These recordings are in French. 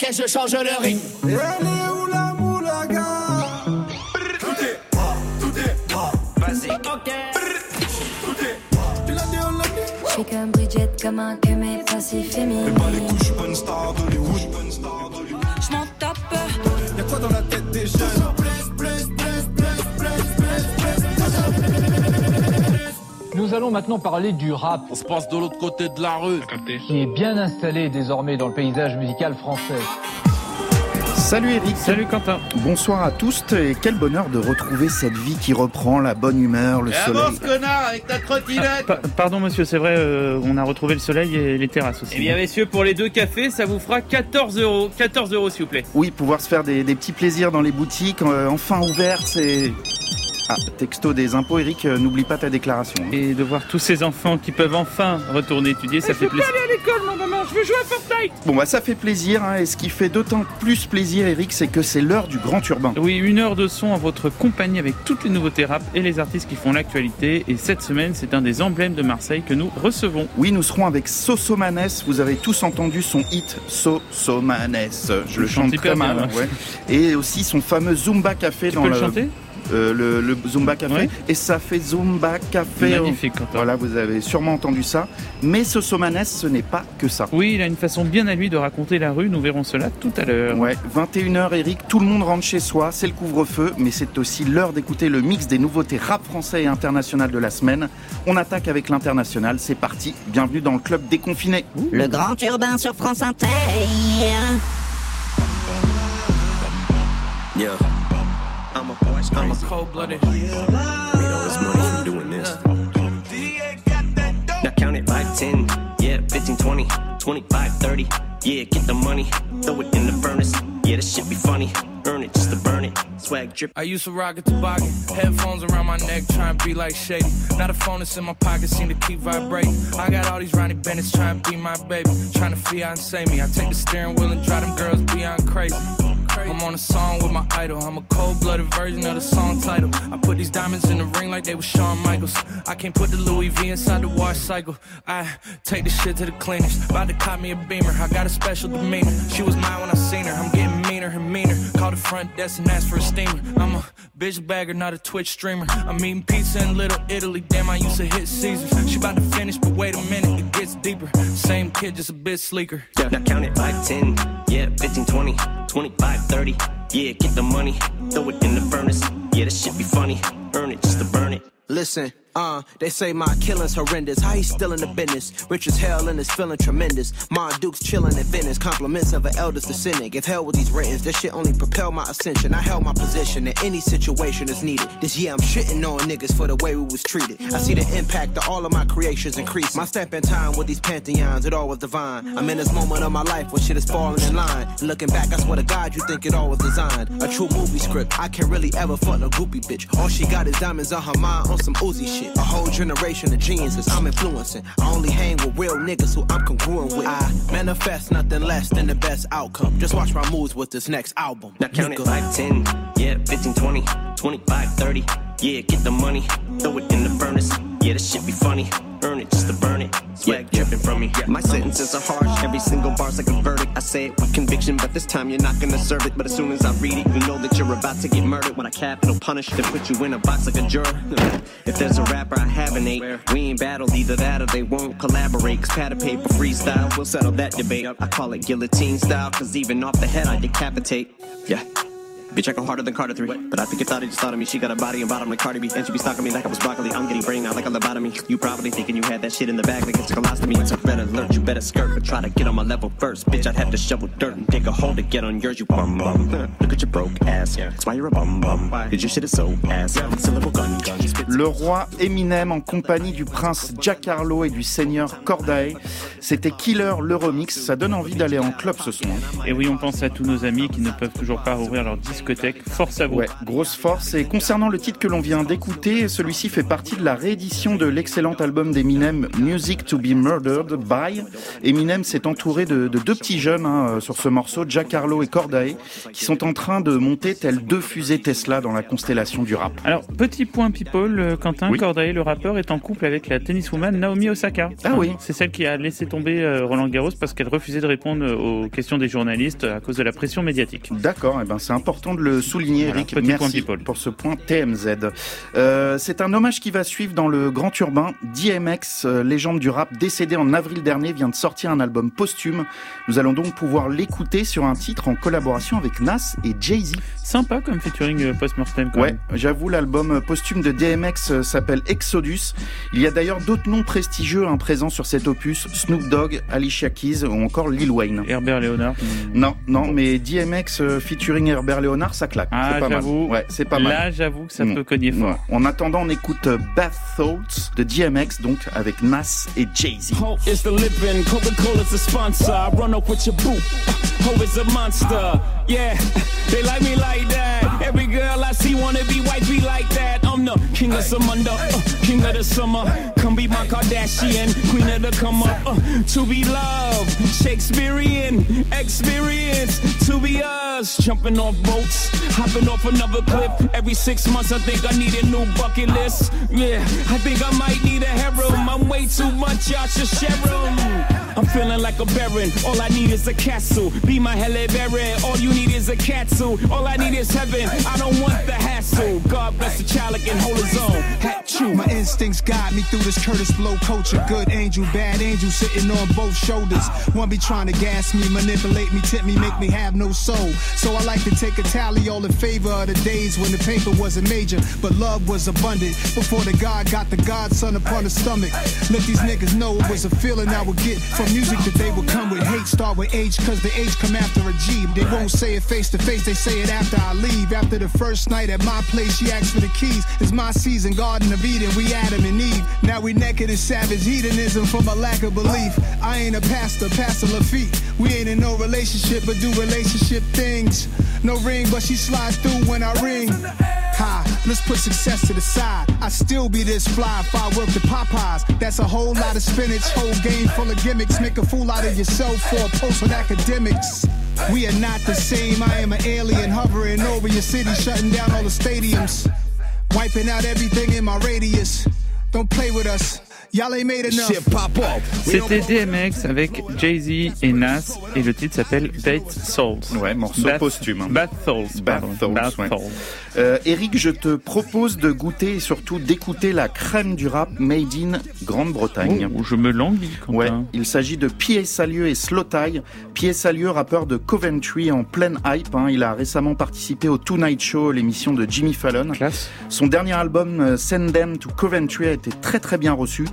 parquet, je change le ring. Et elle est où la moulaga? Tout est pas, tout est pas, vas-y, ok. Tout est pas, tu l'as dit, on l'a dit? Je suis comme Bridget, comme un que mes passifs féminines. Pas les couilles, je suis pas une star d'Hollywood. Je m'en tape. Y'a quoi dans la tête des jeunes? Nous allons maintenant parler du rap, On se passe de l'autre côté de la rue. qui est bien installé désormais dans le paysage musical français. Salut Eric. Salut Quentin. Bonsoir à tous et quel bonheur de retrouver cette vie qui reprend la bonne humeur, le soleil. avance, connard, avec ta trottinette Pa- pardon monsieur, c'est vrai, euh, on a retrouvé le soleil et les terrasses aussi. Eh bien messieurs, pour les deux cafés, ça vous fera 14 euros. 14 euros s'il vous plaît. Oui, pouvoir se faire des, des petits plaisirs dans les boutiques, euh, enfin ouvertes, c'est... Ah, texto des impôts, Eric, euh, n'oublie pas ta déclaration. hein. Et de voir tous ces enfants qui peuvent enfin retourner étudier, ça fait plaisir. à l'école, ma maman, je veux jouer à Fortnite Bon, bah ça fait plaisir, hein, et ce qui fait d'autant plus plaisir, Eric, c'est que c'est l'heure du grand urbain. Oui, une heure de son à votre compagnie avec toutes les nouveautés rap et les artistes qui font l'actualité. Et cette semaine, c'est un des emblèmes de Marseille que nous recevons. Oui, nous serons avec Sosomanes. Vous avez tous entendu son hit Sosomanes. Je le chante très mal. bien, ouais. Et aussi son fameux Zumba Café Tu dans peux le, le chanter? Euh, le, le Zumba Café. Ouais. Et ça fait Zumba Café. Magnifique, Quentin. Voilà, vous avez sûrement entendu ça. Mais Sosomanes, ce n'est pas que ça. Oui, il a une façon bien à lui de raconter la rue. Nous verrons cela tout à l'heure. Ouais, 21h Eric, tout le monde rentre chez soi, c'est le couvre-feu, mais c'est aussi l'heure d'écouter le mix des nouveautés rap français et international de la semaine. On attaque avec l'international, c'est parti, bienvenue dans le club déconfiné. Le grand urbain sur France Inter. Yeah. I'm a I'm a cold blooded. Made all this money from doing this. Now count it 5, 10, yeah, 15, 20, 25, 30. Yeah, get the money, throw it in the furnace. Yeah, this shit be funny. Earn it just to burn it. Swag drip. I used to rock a toboggan, headphones around my neck, trying to be like Shady. Now the phone that's in my pocket seem to keep vibrating. I got all these Ronnie Bennett's trying to be my baby, trying to fiance me. I take the steering wheel and drive them girls beyond crazy. I'm on a song with my idol. I'm a cold-blooded version of the song title. I put these diamonds in the ring like they were Shawn Michaels. I can't put the Louis V inside the wash cycle. I take the shit to the cleaners. About to cop me a beamer. I got a special demeanor. She was mine when I seen her. I'm getting meaner and meaner. Call the front desk and ask for a steamer. I'm a bitch bagger, not a Twitch streamer. I'm eating pizza in Little Italy. Damn, I used to hit Caesars. She about to finish, but wait a minute, it gets deeper. Same kid, just a bit sleeker. Yeah, now count it 5, 10, yeah, 15, 20, 25, 30. Yeah, get the money, throw it in the furnace. Yeah, this shit be funny. Earn it just to burn it. Listen, uh, they say my killing's horrendous. How he still in the business? Rich as hell and is feeling tremendous. My Duke's chilling in Venice. Compliments of an eldest descendant. Give hell with these ratings. This shit only propel my ascension. I held my position in any situation is needed. This year I'm shitting on niggas for the way we was treated. I see the impact of all of my creations increase. My step in time with these pantheons, it all was divine. I'm in this moment of my life where shit is falling in line. And looking back, I swear to God, you think it all was designed. A true movie script. I can't really ever fuck a groupie bitch. All she got is diamonds on her mind on some Uzi shit. A whole generation of geniuses I'm influencing. I only hang with real niggas who I'm congruent with. I manifest nothing less than the best outcome. Just watch my moves with this next album. Now count Nigga. it 5, 10, yeah, 15, 20, 25, 30. Yeah, get the money, throw it in the furnace. Yeah, this shit be funny. Earn it just to burn it. Swag dripping from me. My sentences are harsh, every single bar's like a verdict. I say it with conviction, but this time you're not gonna serve it. But as soon as I read it, you know that you're about to get murdered. When I capital punish, then put you in a box like a juror. if there's a rapper I have an eight, we ain't battled either that or they won't collaborate. Cause pad of paper freestyle, we'll settle that debate. I call it guillotine style, cause even off the head I decapitate. Yeah. Bitch, I go harder than Carter 3. But I think you thought it just thought of me. She got a body and bottom like Cardi B. And she be stalking me like I was broccoli. I'm getting brain out like a lobotomy. You probably thinking you had that shit in the bag like it's a colostomy. It's a red alert. You better skirt, but try to get on my level first. Bitch, I'd have to shovel dirt and dig a hole to get on yours, you bum bum. Look at your broke ass. That's why you're a bum bum. Cause your shit is so ass. Syllable gun gun. Le roi Eminem en compagnie du prince Jack Harlow et du seigneur Cordae. C'était Killer le remix. Ça donne envie d'aller en club ce soir. Et oui, on pense à tous nos amis qui ne peuvent toujours pas rouvrir leur disque discothèque. Force à vous. Ouais, grosse force. Et concernant le titre que l'on vient d'écouter, celui-ci fait partie de la réédition de l'excellent album d'Eminem, Music to be Murdered by. Eminem s'est entouré de, de, deux petits jeunes hein, sur ce morceau, Jack Harlow et Cordae, qui sont en train de monter tels deux fusées Tesla dans la constellation du rap. Alors, petit point people, euh, Quentin, oui. Cordae, le rappeur, est en couple avec la tenniswoman Naomi Osaka. Ah oui. C'est celle qui a laissé tomber euh, Roland Garros parce qu'elle refusait de répondre aux questions des journalistes à cause de la pression médiatique. D'accord, eh ben c'est important de le souligner, Eric. Voilà, Merci pour ce point TMZ. Euh, c'est un hommage qui va suivre dans le grand urbain. DMX, euh, légende du rap, décédé en avril dernier, vient de sortir un album posthume. Nous allons donc pouvoir l'écouter sur un titre en collaboration avec Nas et Jay-Z. Sympa comme featuring euh, post-mortem. Ouais, j'avoue, l'album posthume de DMX s'appelle Exodus. Il y a d'ailleurs d'autres noms prestigieux hein, présents sur cet opus Snoop Dogg, Alicia Keys ou encore Lil Wayne. Herbert Léonard. Non, non, mais DMX featuring Herbert Léonard, ça claque. Ah, c'est pas mal. Ouais, c'est pas mal. Là, j'avoue que ça mmh. peut cogner fort. Ouais. En attendant, on écoute Bath Thoughts de DMX, donc avec Nas et Jay-Z. Oh, it's the living, Coca-Cola's a sponsor. I run up with your boo. Oh, it's a monster. Yeah, they like me like that. Every girl I see wanna be white, be like that. I'm the king of Samunda, uh, king of the summer. Come be my Kardashian, queen of the come up. Uh, to be loved, Shakespearean experience. To be us, jumping off boats, hopping off another cliff. Every six months, I think I need a new bucket list. Yeah, I think I might need a harem. I'm way too much, y'all should share 'em. I'm feeling like a baron. All I need is a castle. Be my hella baron. All you need is a castle. All I need is heaven. I don't want the hassle. God bless the child can hold his own. Hat true. My instincts guide me through this Curtis Blow culture. Good angel, bad angel sitting on both shoulders. One be trying to gas me, manipulate me, tip me, make me have no soul. So I like to take a tally all in favor of the days when the paper wasn't major, but love was abundant. Before the God got the Godson upon the stomach. Let these niggas know it was a feeling I would get from music that they would come with. Hate start with H, cause the H come after a G. They won't say it face to face, they say it after I leave. After the first night at my place, she asked for the keys. It's my season, Garden of Eden, we Adam and Eve. Now we naked in savage hedonism from a lack of belief. I ain't a pastor, Pastor Lafitte. We ain't in no relationship, but do relationship things. No ring, but she slides through when I ring. Ha, let's put success to the side. I still be this fly if I work the Popeyes. That's a whole lot of spinach, whole game full of gimmicks. Make a fool out of yourself for a post with academics. We are not the same. I am an alien hovering over your city, shutting down all the stadiums, wiping out everything in my radius. Don't play with us. C'était DMX avec Jay-Z et Nas et le titre s'appelle Bait Souls. Ouais, morceau Bath, posthume. Bath Souls. Bath Souls, Bath ouais. Souls. Euh, Eric, je te propose de goûter et surtout d'écouter la crème du rap made in Grande-Bretagne. Oh, je me languis. Ouais, il s'agit de Pied Salieu et Slow Tie. Pied Salieu, rappeur de Coventry en pleine hype. hein. Il a récemment participé au Tonight Show, l'émission de Jimmy Fallon. Classe. Son dernier album, euh, Send Them to Coventry, a été très très bien reçu.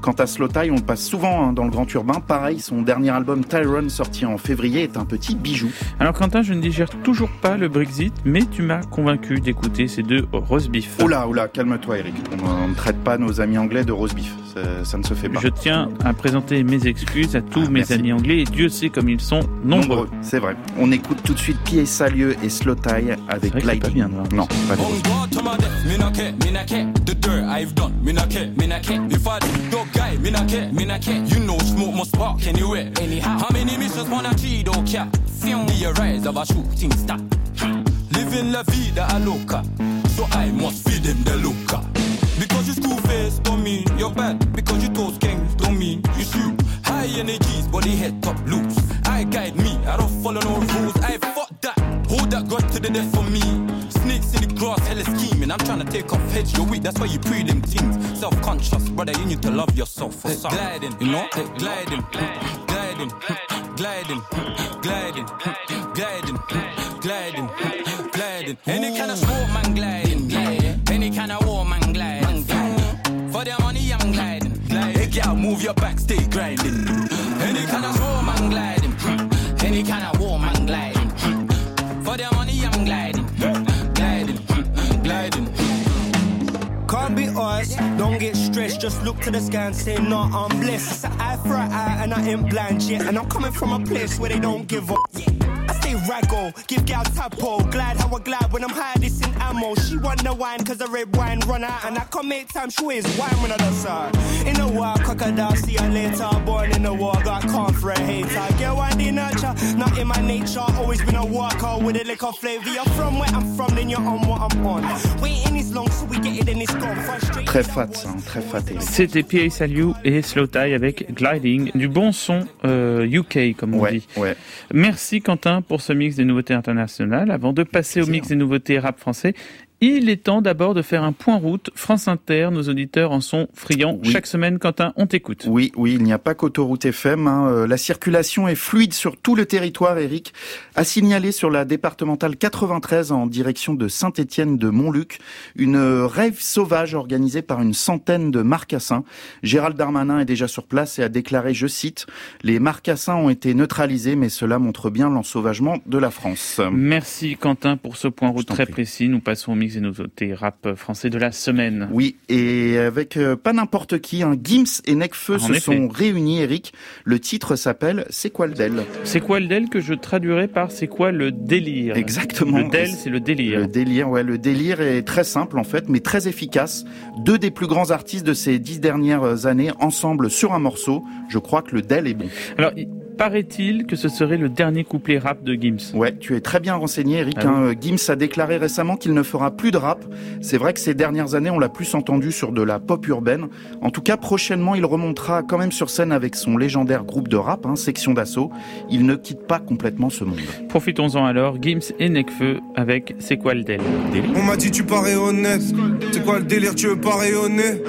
Quant à Slow Tie, on le passe souvent hein, dans le grand urbain. Pareil, son dernier album Tyrone, sorti en février, est un petit bijou. Alors Quentin, je ne digère toujours pas le Brexit, mais tu m'as convaincu d'écouter ces deux roast beef. Oula, oula, calme-toi Eric. On ne traite pas nos amis anglais de roast beef. Ça, ça ne se fait pas. Je tiens à présenter mes excuses à tous Ah, mes merci. amis anglais et Dieu sait comme ils sont nombreux. C'est vrai. On écoute tout de suite Pied Salieu et Slow Tie avec pas bien, là. non, pas bien. Care, care. The care, care. Guy, me not care, me not care. You know smoke must spark anywhere, anyhow. How many missions wanna cheat, oh cat? Be a rise of a shooting star. Living la vida a loca, so I must feed them the loca. Because you school face don't mean you're bad. Because you toast gangs don't mean you shoot. High energies, body head top loose. I guide me, I don't follow no rules. I fuck that. Hold that grudge to the death for me. Hella. I'm trying to take off heads. You're weak, that's why you pre them things. Self conscious, brother, you need to love yourself for some. Gliding, you know? Gliding, gliding, gliding, gliding, gliding, gliding, gliding. Any kind of sport, man, gliding, gliding. Any kind of war, man, gliding. For the money, I'm gliding, gliding. Hey, girl, move your back, stay grinding. Any kind of sport, man, gliding. Any kind of don't get just look to the sky and say, nah, I'm blessed. It's an eye for an eye and I ain't blind yet. And I'm coming from a place where they don't give up. I stay raggle. Give gal tapo, glad how I glad when I'm high, this in ammo. She want the wine, cause the red wine run out. And I can make time, she is wine when I dance her. In the war, crocodile, see you later. Born in the war, got calm for a hater. Get one the nurture, not in my nature. Always been a worker with a liquor flavor. You're from where I'm from, then you're on what I'm on. Waiting is long, so we get it and it's gone. Frustrated. Très fat, hein, très fat. C'était P.A. Saliu et Slow Tie avec Gliding, du bon son euh, UK comme on Ouais, dit. ouais. Merci Quentin pour ce mix des nouveautés internationales. Avant de passer au mix des nouveautés rap français, il est temps d'abord de faire un point route. France Inter, nos auditeurs en sont friands. Oui. Chaque semaine, Quentin, on t'écoute. Oui, oui, il n'y a pas qu'Autoroute FM. hein. Euh, La circulation est fluide sur tout le territoire, Eric. A signalé sur la départementale 93 en direction de Saint-Étienne de Montluc une euh, rêve sauvage organisée par une centaine de marcassins. Gérald Darmanin est déjà sur place et a déclaré, je cite, les marcassins ont été neutralisés, mais cela montre bien l'ensauvagement de la France. Merci Quentin pour ce point route très prie. précis. Nous passons au mix des nouveautés rap français de la semaine. Oui, et avec euh, pas n'importe qui, hein, Gims et Necfeu En se effet. sont réunis, Eric. Le titre s'appelle C'est quoi le Del? C'est quoi le DEL que je traduirais par c'est quoi le délire Exactement. Le DEL, c'est le délire. Le délire, ouais, le délire est très simple en fait, mais très efficace. Deux des plus grands artistes de ces dix dernières années ensemble sur un morceau. Je crois que le Del est bon. Alors, paraît-il que ce serait le dernier couplet rap de Gims. Ouais, tu es très bien renseigné, Eric. Ah hein. Gims a déclaré récemment qu'il ne fera plus de rap. C'est vrai que ces dernières années, on l'a plus entendu sur de la pop urbaine. En tout cas, prochainement, il remontera quand même sur scène avec son légendaire groupe de rap, hein, Section d'Assaut. Il ne quitte pas complètement ce monde. Profitons-en alors, Gims et Necfeu avec C'est quoi le DEL On m'a dit tu parais honnête. C'est quoi le délire, tu veux pas rayonner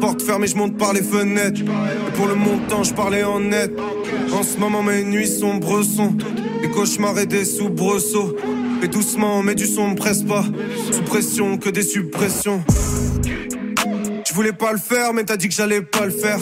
Porte fermée, je monte par les fenêtres. Et pour le montant, je parlais en net. En ce moment, mes nuits sont bressons. Des cauchemars et des soubresauts. Et doucement, mais du son presse pas. Sous pression, que des suppressions. Je voulais pas le faire, mais t'as dit que j'allais pas le faire.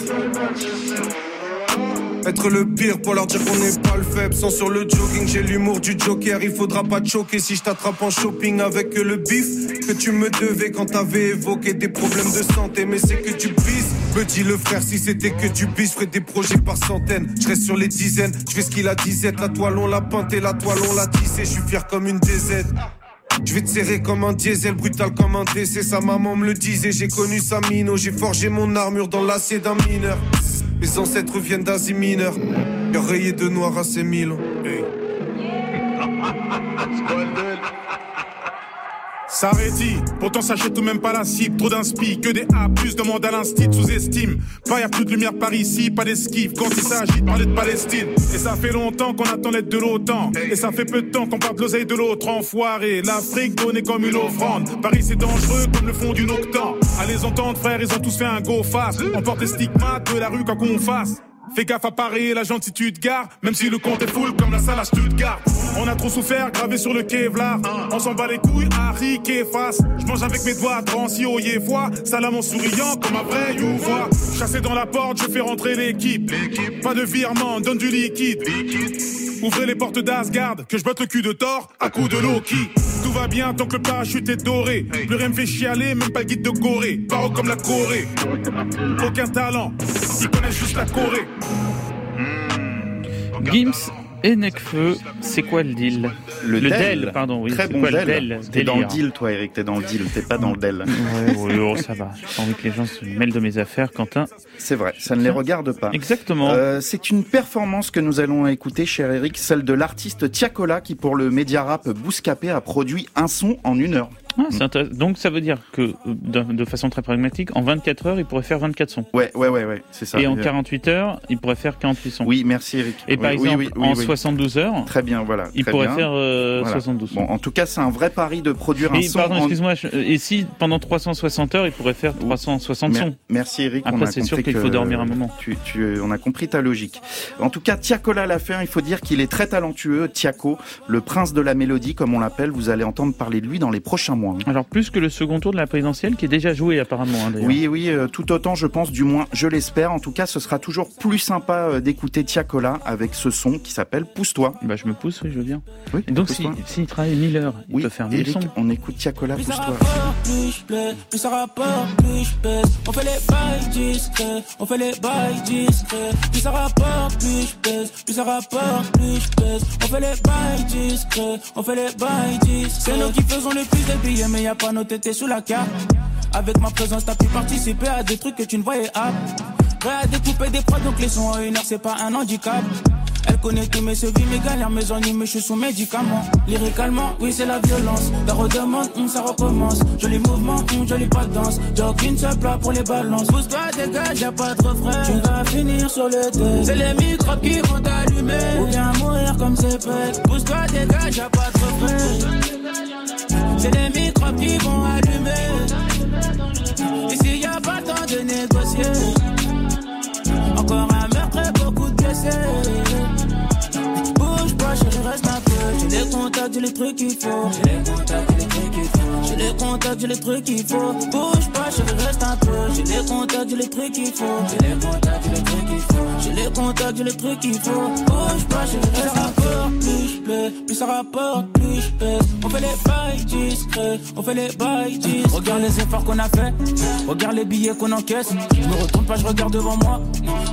Être le pire pour leur dire qu'on n'est pas le faible. Sans sur le jogging, j'ai l'humour du joker. Il faudra pas te choquer si je t'attrape en shopping avec le bif que tu me devais quand t'avais évoqué des problèmes de santé. Mais c'est que tu bises. Me dit le frère, si c'était que du bis, je ferais des projets par centaines. Je reste sur les dizaines, je fais ce qu'il a disette. La toile, on l'a peintée, la toile, on l'a tissée. Je suis fier comme une DZ. Je vais te serrer comme un diesel, brutal comme un décès. Sa maman me le disait, j'ai connu sa mine. j'ai forgé mon armure dans l'acier d'un mineur. Mes ancêtres viennent d'Asie mineure. Rayé de noir à ces mille ans. S'arrêtit, pourtant s'achète tout même pas la cible. Trop d'inspi, que des A, plus demande à l'instit, sous-estime. Pas y a plus de lumière par ici, pas d'esquive. Quand il s'agit de parler de Palestine. Et ça fait longtemps qu'on attend l'aide de l'OTAN. Et ça fait peu de temps qu'on parle de l'oseille de l'autre enfoiré. L'Afrique donnée comme une offrande. Paris c'est dangereux comme le fond d'une octan. Les entendre, frère, ils ont tous fait un go face. On porte des stigmates de la rue quoi qu'on fasse. Fais gaffe à Paris, la gentitude gare, même si le compte est full comme la salle à Stuttgart. On a trop souffert, gravé sur le Kevlar. On s'en bat les couilles, Harry, face. Je mange avec mes doigts, transi au fois. Salam en souriant comme un vrai youvois. Chassé dans la porte, je fais rentrer l'équipe. Pas de virement, donne du liquide. Ouvrez les portes d'Asgard, que je batte le cul de Thor à coup de Loki. Tout va bien tant que le parachute est doré. Plus rien me fait chialer, même pas le guide de Gorée. Paro comme la Corée. Aucun talent, ils connaissent juste la Corée. Gims et Necfeu, c'est quoi le deal Le, DEL, pardon, oui. Très bon quoi le Del. T'es dans le deal, toi, Eric. T'es dans le deal. T'es pas dans le Del. Ouais, ouais, oh, ça va. J'ai pas envie que les gens se mêlent de mes affaires, Quentin. C'est vrai, ça ne les regarde pas. Exactement. Euh, c'est une performance que nous allons écouter, cher Eric, celle de l'artiste Tiakola qui, pour le média rap Bouscapé, a produit un son en une heure. Ah. Donc ça veut dire que, euh, de, façon très pragmatique, en 24 heures, il pourrait faire 24 sons. Ouais, ouais, ouais, ouais, c'est ça. Et en 48 heures, il pourrait faire 48 sons. Oui, merci Eric. Et par Oui, exemple, oui, oui, en oui. 72 heures, Très bien, voilà. il très pourrait bien. faire euh, Voilà. 72 sons. Bon, en tout cas, c'est un vrai pari de produire un Et son. pardon, en- excuse-moi, euh, et si pendant 360 heures, il pourrait faire 360 Mer- sons Merci Eric. Après, c'est sûr qu'il faut dormir un moment. Tu, tu- on a compris ta logique. En tout cas, Tiakola l'a fait. hein. Il faut dire qu'il est très talentueux. Tiako, le prince de la mélodie, comme on l'appelle. Vous allez entendre parler de lui dans les prochains mois. Moins. hein. Alors plus que le second tour de la présidentielle qui est déjà joué apparemment. hein. Oui, oui, euh, tout autant, je pense, du moins, je l'espère. En tout cas, ce sera toujours plus sympa euh, d'écouter Tiakola avec ce son qui s'appelle Pousse-toi. Bah, je me pousse, oui, je veux bien. Oui, Et donc s'il pousse-toi. s'il travaille 1000 heures, il Oui, peut faire 1000 Eric, sons. on écoute Tiakola, Pousse-toi. rapporte, plus je plais. Plus ça rapporte, plus je pèse. On fait les bails discrets. On fait les bails discrets. Plus ça rapporte, plus je pèse. Plus ça rapporte, plus je pèse. On fait les bails discrets. On fait les bails discrets. C'est nous qui faisons le plus de mais y a pas nos tétés sous la carte. Avec ma présence, t'as pu participer à des trucs que tu ne voyais pas. Prêt à découper des prods, donc les sons en une heure, c'est pas un handicap. Elle connaît tous mes sévices, mes galères, mes ennuis, mais je suis sous médicaments. Lyricalement, oui, c'est la violence. La redemande, hum, ça recommence. Joli mouvement, hum, jolie pas de danse. Jogging, seul plat pour les balances. Pousse-toi, dégage, y'a pas de refrain. Tu vas finir sur le thé. C'est les microbes qui vont t'allumer. Ou bien mourir comme c'est fait. Pousse-toi, dégage, y'a pas de refrain. C'est les microbes qui vont allumer. Ici, y a pas temps de négocier. Encore un meurtre et beaucoup de blessés. Bouge pas, chérie, reste un peu. J'ai les contacts, j'ai les trucs qu'il faut. J'ai les trucs qu'il faut. Bouge pas, chérie, reste un peu. J'ai les contacts, j'ai les trucs qu'il faut. J'ai les contacts, j'ai les trucs qu'il faut. J'ai les contacts, j'ai les trucs qu'il faut. Bouge pas, chérie, reste un peu. Plus je plus ça rapporte, plus je pèse. On fait les bails discrets, on fait les bails discrets. Regarde les efforts qu'on a fait, regarde les billets qu'on encaisse. Je me retourne pas, je regarde devant moi.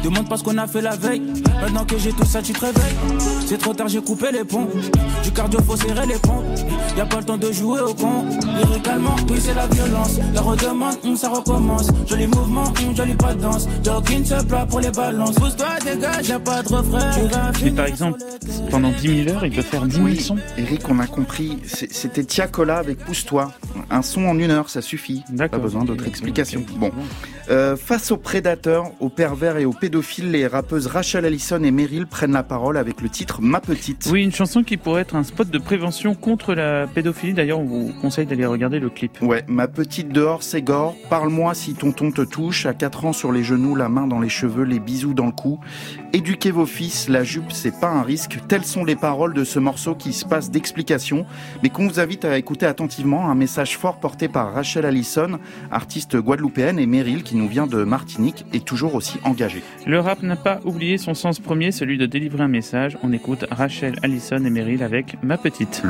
Demande pas ce qu'on a fait la veille. Maintenant que j'ai tout ça, tu te réveilles. C'est trop tard, j'ai coupé les ponts. Du cardio, faut serrer les ponts. Y a pas le temps de jouer au con. Lyricalement, oui, c'est la violence. La redemande, hum, ça recommence. Joli mouvement, hum, jolie pas de danse. Jogging, se plat pour les balances. Pousse-toi, dégage, y a pas de refrain. Tu vas Mais par exemple, pendant 10 000 heures, il peut faire 10 000 Oui, sons. Eric, on a compris. C'était Tiakola avec Pousse-toi. Un son en une heure, ça suffit. Pas D'accord. besoin d'autres explications. Bon. Euh, face aux prédateurs, aux pervers et aux pédophiles, les rappeuses Rachel Allison et Meryl prennent la parole avec le titre Ma Petite. Oui, une chanson qui pourrait être un spot de prévention contre la pédophilie. D'ailleurs, on vous conseille d'aller regarder le clip. Ouais, ma petite dehors, c'est gore. Parle-moi si tonton te touche. À 4 ans sur les genoux, la main dans les cheveux, les bisous dans le cou. Éduquez vos fils, la jupe, c'est pas un risque. Telles sont les paroles de ce morceau qui se passe d'explication, mais qu'on vous invite à écouter attentivement. Un message fort porté par Rachel Allison, artiste guadeloupéenne, et Meryl, qui nous vient de Martinique, est toujours aussi engagée. Le rap n'a pas oublié son sens premier, celui de délivrer un message. On écoute Rachel, Allison et Meryl avec Ma Petite.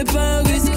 C'est pas un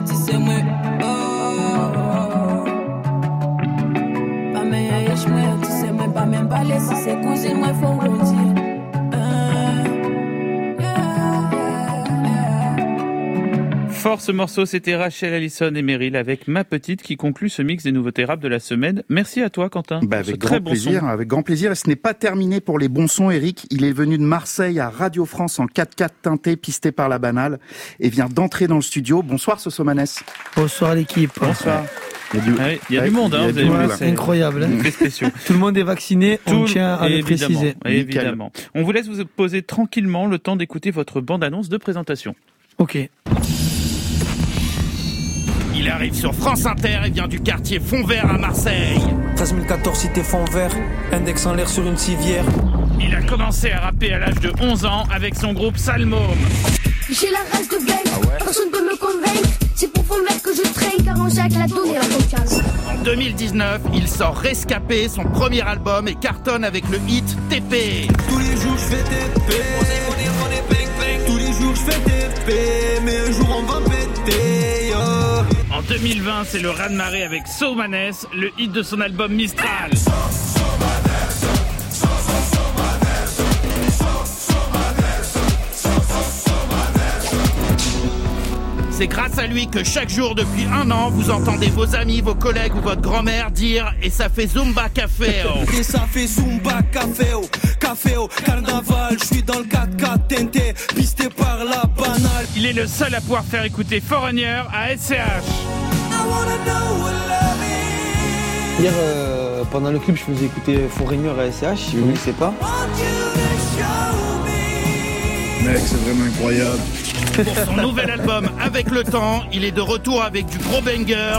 moi, si c'est ti c'est moi. Oh, oh, Fort ce morceau, c'était Rachel Allison et Meryl avec Ma Petite qui conclut ce mix des nouveautés rap de la semaine. Merci à toi Quentin. Bah, avec grand plaisir, avec grand plaisir. Et ce n'est pas terminé pour les bons sons, Eric. Il est venu de Marseille à Radio France en 4x4 teinté, pisté par la banale, et vient d'entrer dans le studio. Bonsoir Sosomanes. Bonsoir l'équipe. Bonsoir. Il y a du, Ah il y a du monde, hein, vous avez vu, C'est incroyable. hein. Tout le monde est vacciné, on Tout- tient à le préciser. Évidemment. On vous laisse vous poser tranquillement le temps d'écouter votre bande-annonce de présentation. Ok. Il arrive sur France Inter et vient du quartier Fond-Vert à Marseille. 13 014 cité fond vert, index en l'air sur une civière. Il a commencé à rapper à l'âge de 11 ans avec son groupe Salmôme. J'ai la rage de veille, personne peut me convaincre. C'est pour fond vert que je traîne, car on sac la donne et la confiance. En 2019, il sort Rescapé, son premier album, et cartonne avec le hit TP. Tous les jours je fais TP. Tous les jours je fais TP, mais un jour on va péter. En 2020, c'est le raz-de-marée avec Somanes, le hit de son album Mistral. C'est grâce à lui que chaque jour depuis un an, vous entendez vos amis, vos collègues ou votre grand-mère dire « et ça fait Zumba Café oh. Et ça fait Zumba café au café au carnaval. Je suis dans le 4x4 teinté, pisté par la banale. Il est le seul à pouvoir faire écouter Foreigner à SCH. Hier, euh, pendant le clip, je faisais écouter Foreigner à SCH, si vous ne connaissez pas. Mec, c'est vraiment incroyable. Pour son nouvel album Avec le temps, il est de retour avec du gros banger.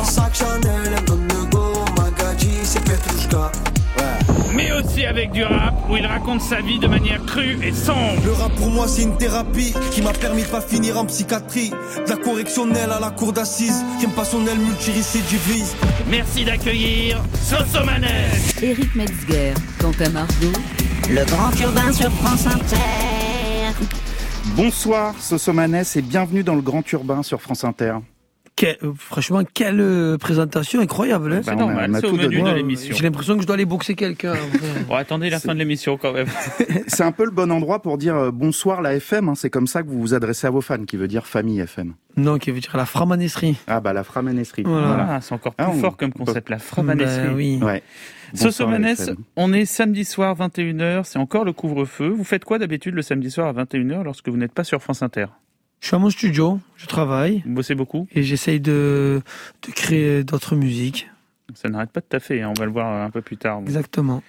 Mais aussi avec du rap où il raconte sa vie de manière crue et sombre. Le rap pour moi c'est une thérapie qui m'a permis de pas finir en psychiatrie. De la correctionnelle à la cour d'assises, j'aime pas son aile multirécidivise. Merci d'accueillir Sosomanes. Eric Metzger, Quentin Margot. Le grand urbain sur France Inter. Bonsoir Sosomanes et bienvenue dans le Grand Urbain sur France Inter. Que- franchement, quelle euh, présentation incroyable. hein. Bah, on a c'est au tout menu donné. de l'émission. J'ai l'impression que je dois aller boxer quelqu'un. Bon, attendez la fin de l'émission quand même. C'est un peu le bon endroit pour dire euh, bonsoir la FM. hein. C'est comme ça que vous vous adressez à vos fans, qui veut dire famille FM. non, qui veut dire la framanesserie. Ah bah la framanesserie. Voilà. Ah, c'est encore plus Ah, on- fort comme concept, la framanesserie. Ben oui. Ouais. Sosomanes, on est samedi soir 21h, c'est encore le couvre-feu. Vous faites quoi d'habitude le samedi soir à 21h lorsque vous n'êtes pas sur France Inter? Je suis à mon studio, je travaille Vous bossez beaucoup? Et j'essaye de, de créer d'autres musiques. Ça n'arrête pas de taffer, hein, on va le voir un peu plus tard. Exactement.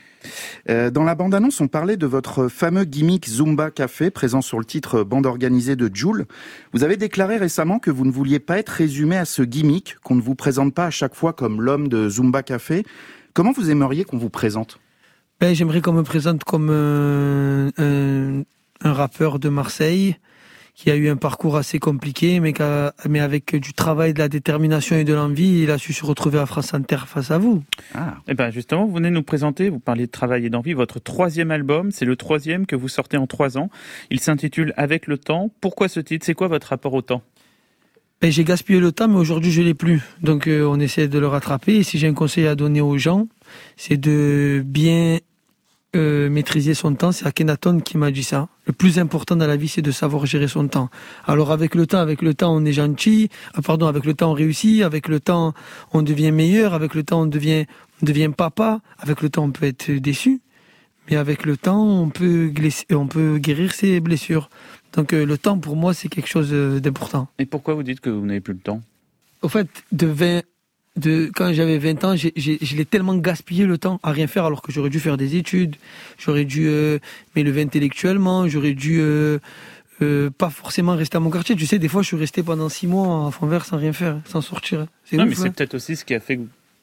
Euh, dans la bande-annonce, on parlait de votre fameux gimmick Zumba Café, présent sur le titre Bande organisée de Joule. Vous avez déclaré récemment que vous ne vouliez pas être résumé à ce gimmick, qu'on ne vous présente pas à chaque fois comme l'homme de Zumba Café. Comment vous aimeriez qu'on vous présente? Ben, J'aimerais qu'on me présente comme euh, un, un rappeur de Marseille qui a eu un parcours assez compliqué, mais, mais avec du travail, de la détermination et de l'envie, il a su se retrouver à France Inter face à vous. Ah, Eh ben justement, vous venez nous présenter, vous parliez de travail et d'envie, votre troisième album, c'est le troisième que vous sortez en trois ans. Il s'intitule Avec le temps. Pourquoi ce titre? C'est quoi votre rapport au temps? Ben, j'ai gaspillé le temps, mais aujourd'hui je l'ai plus. Donc euh, on essaie de le rattraper. Et si j'ai un conseil à donner aux gens, c'est de bien euh, maîtriser son temps. C'est Akhenaton qui m'a dit ça. Le plus important dans la vie, c'est de savoir gérer son temps. Alors avec le temps, avec le temps, on est gentil. Ah, pardon, avec le temps, on réussit. Avec le temps, on devient meilleur. Avec le temps, on devient, on devient papa. Avec le temps, on peut être déçu. Mais avec le temps, on peut, on peut guérir ses blessures. Donc euh, le temps, pour moi, c'est quelque chose euh, d'important. Et pourquoi vous dites que vous n'avez plus le temps? Au fait, de 20, de, quand j'avais 20 ans, j'ai, j'ai, je l'ai tellement gaspillé le temps à rien faire alors que j'aurais dû faire des études, j'aurais dû euh, m'élever intellectuellement, j'aurais dû euh, euh, pas forcément rester à mon quartier. Tu sais, des fois, je suis resté pendant six mois à fond vert sans rien faire, sans sortir. C'est Non, ouf, mais c'est hein. peut-être aussi ce qui a fait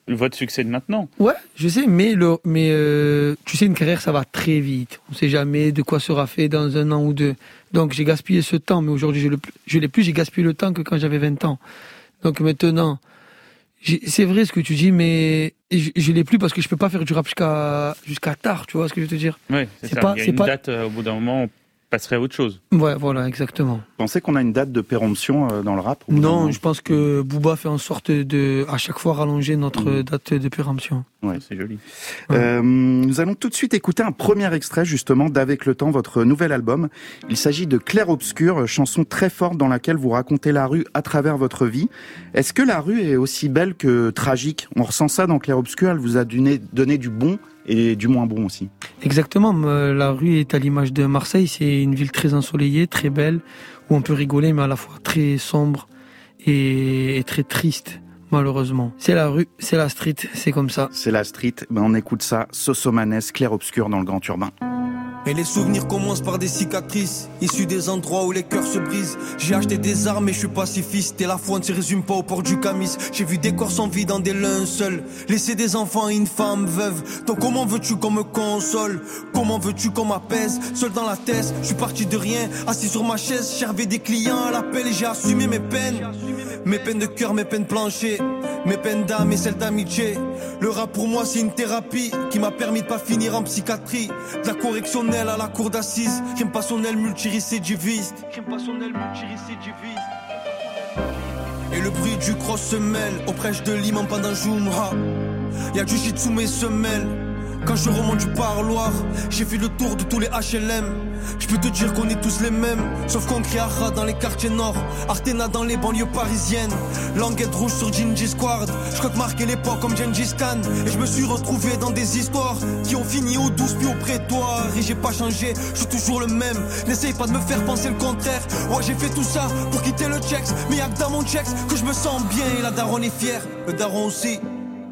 votre succès de maintenant. Ouais, je sais, mais le, mais tu sais, une carrière, ça va très vite. On sait jamais de quoi sera fait dans un an ou deux. Donc j'ai gaspillé ce temps, mais aujourd'hui je le, je l'ai plus. J'ai gaspillé le temps que quand j'avais 20 ans. Donc maintenant, c'est vrai ce que tu dis, mais je, je l'ai plus parce que je peux pas faire du rap jusqu'à jusqu'à tard. Tu vois ce que je veux te dire? Oui, c'est pas- Il y a c'est une pas- date euh, au bout d'un moment. Passerait à autre chose. Ouais, voilà, exactement. Vous pensez qu'on a une date de péremption euh, dans le rap Non, je pense que Booba fait en sorte de, à chaque fois, rallonger notre mmh. date de péremption. Ouais, c'est joli. Euh, nous allons tout de suite écouter un premier extrait justement d'Avec le temps, votre nouvel album. Il s'agit de Clair Obscur, chanson très forte dans laquelle vous racontez la rue à travers votre vie. Est-ce que la rue est aussi belle que tragique? On ressent ça dans Clair Obscur, elle vous a donné, donné du bon et du moins bon aussi. Exactement, la rue est à l'image de Marseille, c'est une ville très ensoleillée, très belle, où on peut rigoler mais à la fois très sombre et très triste malheureusement. C'est la rue, c'est la street, c'est comme ça. C'est la street, ben on écoute ça, Sosomanes, clair-obscur dans le grand urbain. Et les souvenirs commencent par des cicatrices, issues des endroits où les cœurs se brisent. J'ai acheté des armes et je suis pacifiste. Et la foi ne se résume pas au port du camis. J'ai vu des corps sans vie dans des linceuls. Laisser des enfants et une femme veuve. Donc comment veux-tu qu'on me console? Comment veux-tu qu'on m'apaise? Seul dans la thèse, je suis parti de rien. Assis sur ma chaise, j'avais des clients à l'appel et j'ai assumé mes peines. Mes peines de cœur, mes peines planchées. Mes peines d'âme et celles d'amitié. Le rap pour moi c'est une thérapie qui m'a permis de pas finir en psychiatrie. De la correctionnelle à la cour d'assises. J'aime pas son aile multirécidiviste. J'aime pas son aile multirécidiviste. Et le bruit du cross se mêle au prêche de l'imam pendant Jumra. Y'a du shit sous mes semelles. Quand je remonte du parloir, j'ai fait le tour de tous les HLM. Je peux te dire qu'on est tous les mêmes, sauf qu'on crie Ara dans les quartiers nord, Artena dans les banlieues parisiennes, Languette rouge sur Gingy Squad. Je compte marquer l'époque comme Gengis Khan, et je me suis retrouvé dans des histoires qui ont fini au douce puis au prétoire. Et j'ai pas changé, je suis toujours le même. N'essaye pas de me faire penser le contraire. Ouais, j'ai fait tout ça pour quitter le checks, mais y'a que dans mon checks que je me sens bien et la daronne est fière, le daron aussi.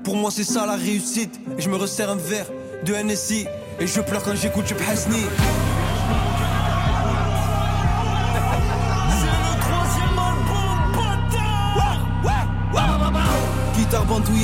Pour moi, c'est ça la réussite. Et je me resserre un verre de NSI. Et je pleure quand j'écoute Chip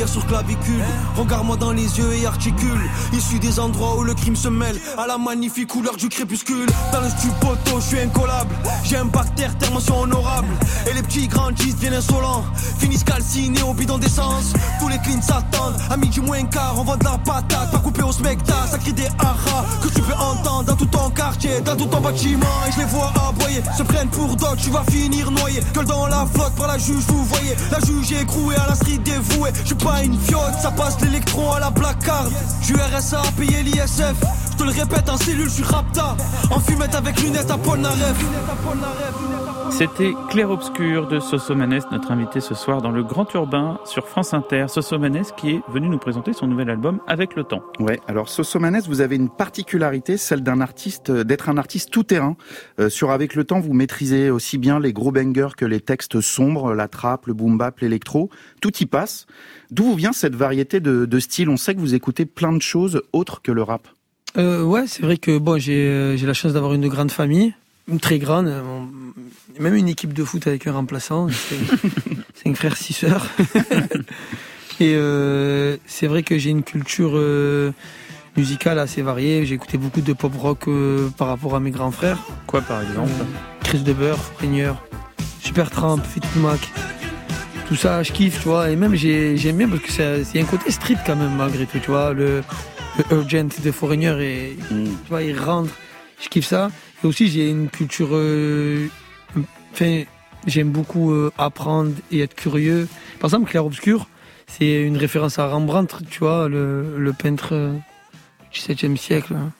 Sur clavicule. Regarde-moi dans les yeux et articule. Issu des endroits où le crime se mêle à la magnifique couleur du crépuscule. Dans le studio poteau, je suis incollable. J'ai un bactère, termotion honorable. Et les petits grandissent, viennent insolents. Finissent calcinés au bidon d'essence. Tous les cleans s'attendent. À midi moins quart, on vend de la patate. Pas coupé au smecta, ça crie des haras. Que tu peux entendre dans tout ton quartier, dans tout ton bâtiment. Et je les vois aboyer, se prennent pour d'autres. Tu vas finir noyé. Gueule dans la flotte par la juge, vous voyez. La juge écrouée à la street des je suis pas fiotte, ça passe l'électron à la placard. J'suis RSA, payer l'ISF. Je te le répète, en cellule, je suis rapta. En fumette avec lunettes à Polnareff. C'était Clair Obscur de Sosomanes, notre invité ce soir dans le Grand Urbain sur France Inter. Sosomanes qui est venu nous présenter son nouvel album Avec le temps. Ouais, alors Sosomanes, vous avez une particularité, celle d'un artiste, euh, d'être un artiste tout terrain. Euh, sur Avec le temps, vous maîtrisez aussi bien les gros bangers que les textes sombres, la trappe, le boom bap, l'électro. Tout y passe. D'où vous vient cette variété de, de styles On sait que vous écoutez plein de choses autres que le rap. Euh, ouais, c'est vrai que bon, j'ai euh, j'ai la chance d'avoir une grande famille, une très grande, même une équipe de foot avec un remplaçant, cinq frères, six sœurs. Et euh, c'est vrai que j'ai une culture euh, musicale assez variée. J'ai écouté beaucoup de pop rock euh, par rapport à mes grands frères. Quoi par exemple? Chris Deber, Super Supertramp, Fleetwood Mac. Tout ça, je kiffe, tu vois. Et même j'aime bien parce que c'est un côté street quand même malgré tout, tu vois. Le, le Urgent de Foreigner et mm. tu vois, il rentre. Je kiffe ça. Et aussi j'ai une culture Enfin, j'aime beaucoup euh, apprendre et être curieux. Par exemple, Clair Obscur, c'est une référence à Rembrandt, tu vois, le, peintre euh, du 7e siècle. Hein.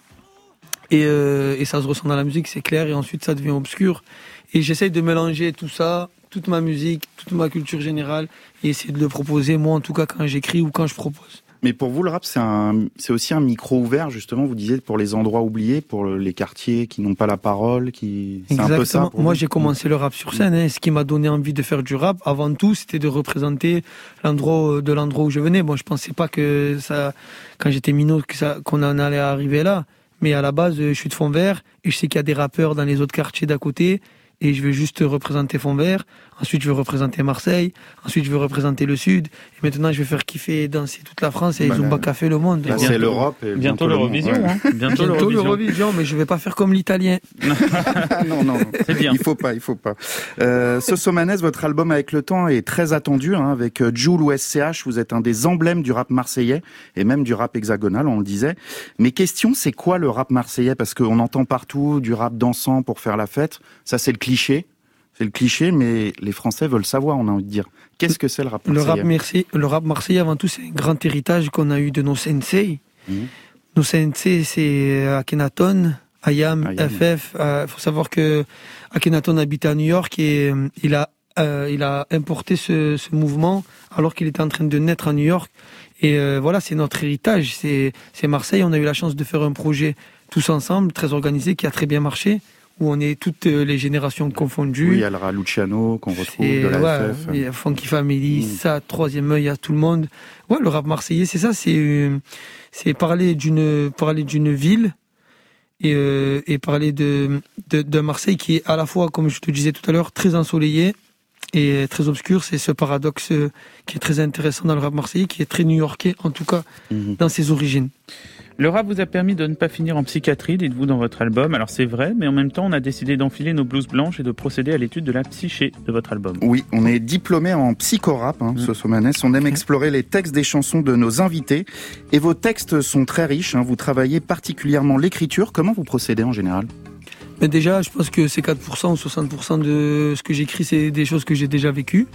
Et, euh, et, ça se ressent dans la musique, c'est clair, et ensuite ça devient obscur. Et j'essaye de mélanger tout ça, toute ma musique, toute ma culture générale, et essayer de le proposer, moi en tout cas, quand j'écris ou quand je propose. Mais pour vous, le rap, c'est aussi un micro ouvert, justement. Vous disiez pour les endroits oubliés, pour les quartiers qui n'ont pas la parole, qui. C'est un peu ça. Moi, j'ai commencé le rap sur scène. Hein. Ce qui m'a donné envie de faire du rap, avant tout, c'était de représenter l'endroit de l'endroit où je venais. Bon, je pensais pas que ça, quand j'étais minot, que ça, qu'on en allait arriver là. Mais à la base, je suis de fond vert et je sais qu'il y a des rappeurs dans les autres quartiers d'à côté et je veux juste représenter Fond Vert Ensuite, je vais représenter Marseille. Ensuite, je vais représenter le Sud. Et maintenant, je vais faire kiffer et danser toute la France et Bah, Zumba là- Café le monde. là, c'est l'Europe et bientôt Bientôt le l'Eurovision. ouais. hein. Bientôt Bientôt l'Eurovision. mais je vais pas faire comme l'italien. non, non, C'est bien. il faut pas, il faut pas. Euh, Sosomanes, votre album avec le temps est très attendu, hein, avec euh, Joule ou SCH, vous êtes un des emblèmes du rap marseillais et même du rap hexagonal, on le disait. Mais question, c'est quoi le rap marseillais? Parce qu'on entend partout du rap dansant pour faire la fête, ça c'est le cliché. C'est le cliché, mais les Français veulent savoir, on a envie de dire. Qu'est-ce que c'est le rap Le marseillais rap, marseillais, le rap marseillais, avant tout, c'est un grand héritage qu'on a eu de nos sensei. Mhm. Nos sensei, c'est Akhenaton, Ayam, Ayam. FF. Il faut savoir que Akhenaton habitait à New York et euh, il a, euh, il a importé ce, ce mouvement alors qu'il était en train de naître à New York. Et euh, voilà, c'est notre héritage. C'est Marseille. On a eu la chance de faire un projet tous ensemble, très organisé, qui a très bien marché, où on est toutes euh, les générations confondues. Oui, il y a Luciano qu'on retrouve Et de la ouais, FF. il y a Funky Family, Mm. ça, troisième œil à tout le monde. Ouais, le rap marseillais, c'est ça, c'est euh, c'est parler d'une parler d'une ville et, euh, et parler de, de de Marseille qui est à la fois, comme je te disais tout à l'heure, très ensoleillé et très obscur. C'est ce paradoxe qui est très intéressant dans le rap marseillais, qui est très new-yorkais, en tout cas Mhm. dans ses origines. Le rap vous a permis de ne pas finir en psychiatrie, dites-vous dans votre album. Alors c'est vrai, mais en même temps, on a décidé d'enfiler nos blouses blanches et de procéder à l'étude de la psyché de votre album. Oui, on est diplômé en psychorap, hein, Sosomanes. On aime explorer les textes des chansons de nos invités. Et vos textes sont très riches. hein. Vous travaillez particulièrement l'écriture. Comment vous procédez en général? Mais déjà, je pense que c'est 4% ou 60% de ce que j'écris, c'est des choses que j'ai déjà vécues.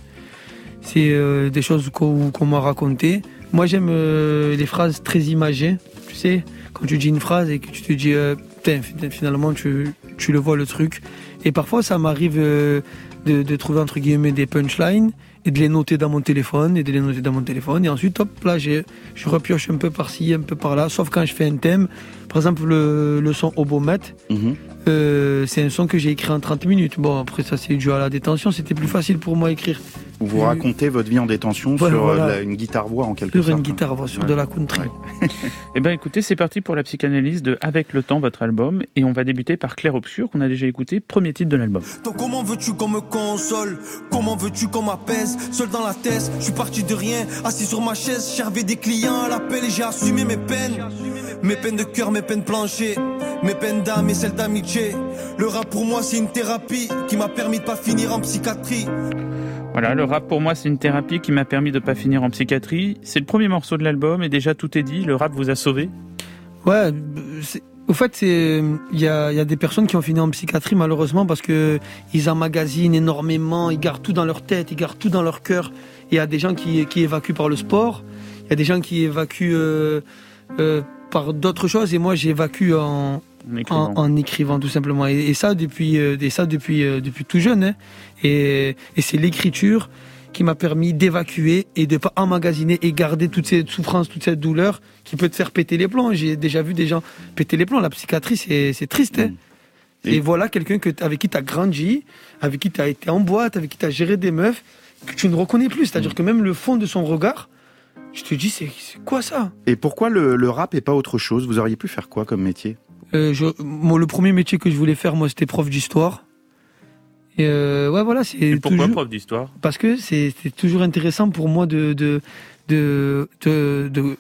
C'est euh, des choses qu'on qu'on m'a racontées. Moi, j'aime euh, les phrases très imagées. Sais, quand tu dis une phrase et que tu te dis, euh, putain, finalement, tu, tu le vois le truc. Et parfois, ça m'arrive euh, de, de trouver, entre guillemets, des punchlines et de les noter dans mon téléphone et de les noter dans mon téléphone. Et ensuite, hop, là, je repioche un peu par-ci, un peu par-là. Sauf quand je fais un thème. Par exemple, le, le son Obomet. Euh, c'est un son que j'ai écrit en 30 minutes. Bon, après, ça, c'est dû à la détention. C'était plus facile pour moi à écrire. Où vous racontez votre vie en détention Ouais, sur euh, voilà. la- une guitare-voix en quelque Sur sorte. une guitare, voix, sur Ouais. de la country. Eh ben écoutez, c'est parti pour la psychanalyse de Avec le temps, votre album. Et on va débuter par Clair Obscur, qu'on a déjà écouté, premier titre de l'album. Donc comment veux-tu qu'on me console? Comment veux-tu qu'on m'apaise? Seul dans la tête, je suis parti de rien Assis sur ma chaise, j'avais des clients à l'appel Et j'ai assumé mes peines Mes peines de cœur, mes peines planchées Mes peines d'âme et celles d'amitié Le rap pour moi c'est une thérapie Qui m'a permis de pas finir en psychiatrie Voilà, le rap pour moi c'est une thérapie qui m'a permis de pas finir en psychiatrie. C'est le premier morceau de l'album et déjà tout est dit, le rap vous a sauvé. Ouais, au fait, il y a, des personnes qui ont fini en psychiatrie malheureusement parce que ils emmagasinent énormément, ils gardent tout dans leur tête, ils gardent tout dans leur cœur. Il y a des gens qui, évacuent par le sport, il y a des gens qui évacuent euh, euh, par d'autres choses et moi j'évacue en, En écrivant. en, en écrivant tout simplement et, et ça depuis euh, et ça depuis euh, depuis tout jeune hein. et, et c'est l'écriture qui m'a permis d'évacuer et de pas emmagasiner et garder toute cette souffrance, toute cette douleur qui peut te faire péter les plombs. J'ai déjà vu des gens péter les plombs. La psychiatrie, c'est c'est triste. hein. Et, voilà quelqu'un que avec qui tu as grandi, avec qui tu as été en boîte, avec qui tu as géré des meufs, que tu ne reconnais plus. C'est-à-dire que même le fond de son regard, je te dis, c'est c'est quoi ça? Et pourquoi le, le rap et pas autre chose? Vous auriez pu faire quoi comme métier? Euh, je, moi, le premier métier que je voulais faire, moi, c'était prof d'histoire. Et euh, ouais, voilà, c'est pourquoi toujours- prof d'histoire? Parce que c'est toujours intéressant pour moi de de, de, de, de-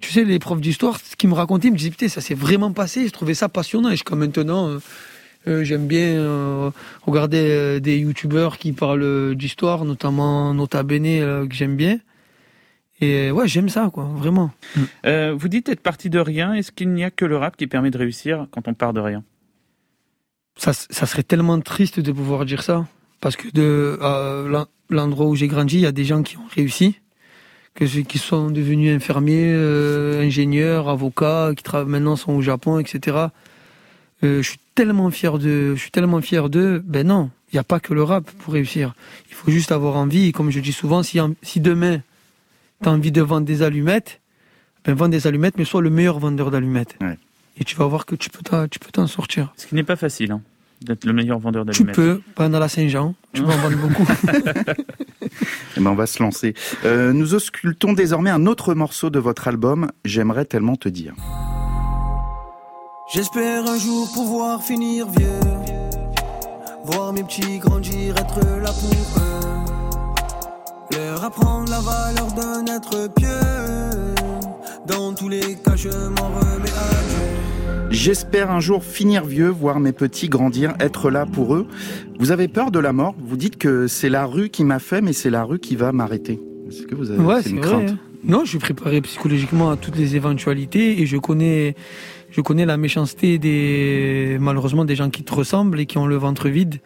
Tu sais, les profs d'histoire, ce qu'ils me racontaient, ils me disaient, putain, ça s'est vraiment passé. Je trouvais ça passionnant. Et jusqu'à maintenant, euh, euh, j'aime bien euh, regarder des youtubeurs qui parlent d'histoire, notamment Nota Bene, que j'aime bien. Et ouais, j'aime ça, quoi, vraiment. Euh, vous dites être parti de rien, est-ce qu'il n'y a que le rap qui permet de réussir quand on part de rien? Ça, ça serait tellement triste de pouvoir dire ça. Parce que de euh, l'en- l'endroit où j'ai grandi, il y a des gens qui ont réussi, que ceux qui sont devenus infirmiers, euh, ingénieurs, avocats, qui travaillent maintenant sont au Japon, etc. Je suis tellement fier de, je suis tellement fier d'eux. Ben non, il n'y a pas que le rap pour réussir. Il faut juste avoir envie. Et comme je dis souvent, si, si demain tu as envie de vendre des allumettes, ben vends des allumettes, mais sois le meilleur vendeur d'allumettes. Et tu vas voir que tu peux t'en- tu peux t'en sortir. Ce qui n'est pas facile, hein, d'être le meilleur vendeur Tu d'allumettes. peux, pendant la Saint-Jean, tu peux en vendre beaucoup. Eh ben, on va se lancer. Euh, nous auscultons désormais un autre morceau de votre album, J'aimerais tellement te dire. J'espère un jour pouvoir finir vieux. Voir mes petits grandir, être là pour eux. Leur apprendre la valeur d'un être pieux. Dans tous les cas, je m'en remets à Dieu. J'espère un jour finir vieux, voir mes petits grandir, être là pour eux. Vous avez peur de la mort? Vous dites que c'est la rue qui m'a fait, mais c'est la rue qui va m'arrêter. Est-ce que vous avez Ouais, c'est c'est une vrai. crainte? hein. Non, je suis préparé psychologiquement à toutes les éventualités et je connais, je connais la méchanceté des, malheureusement, des gens qui te ressemblent et qui ont le ventre vide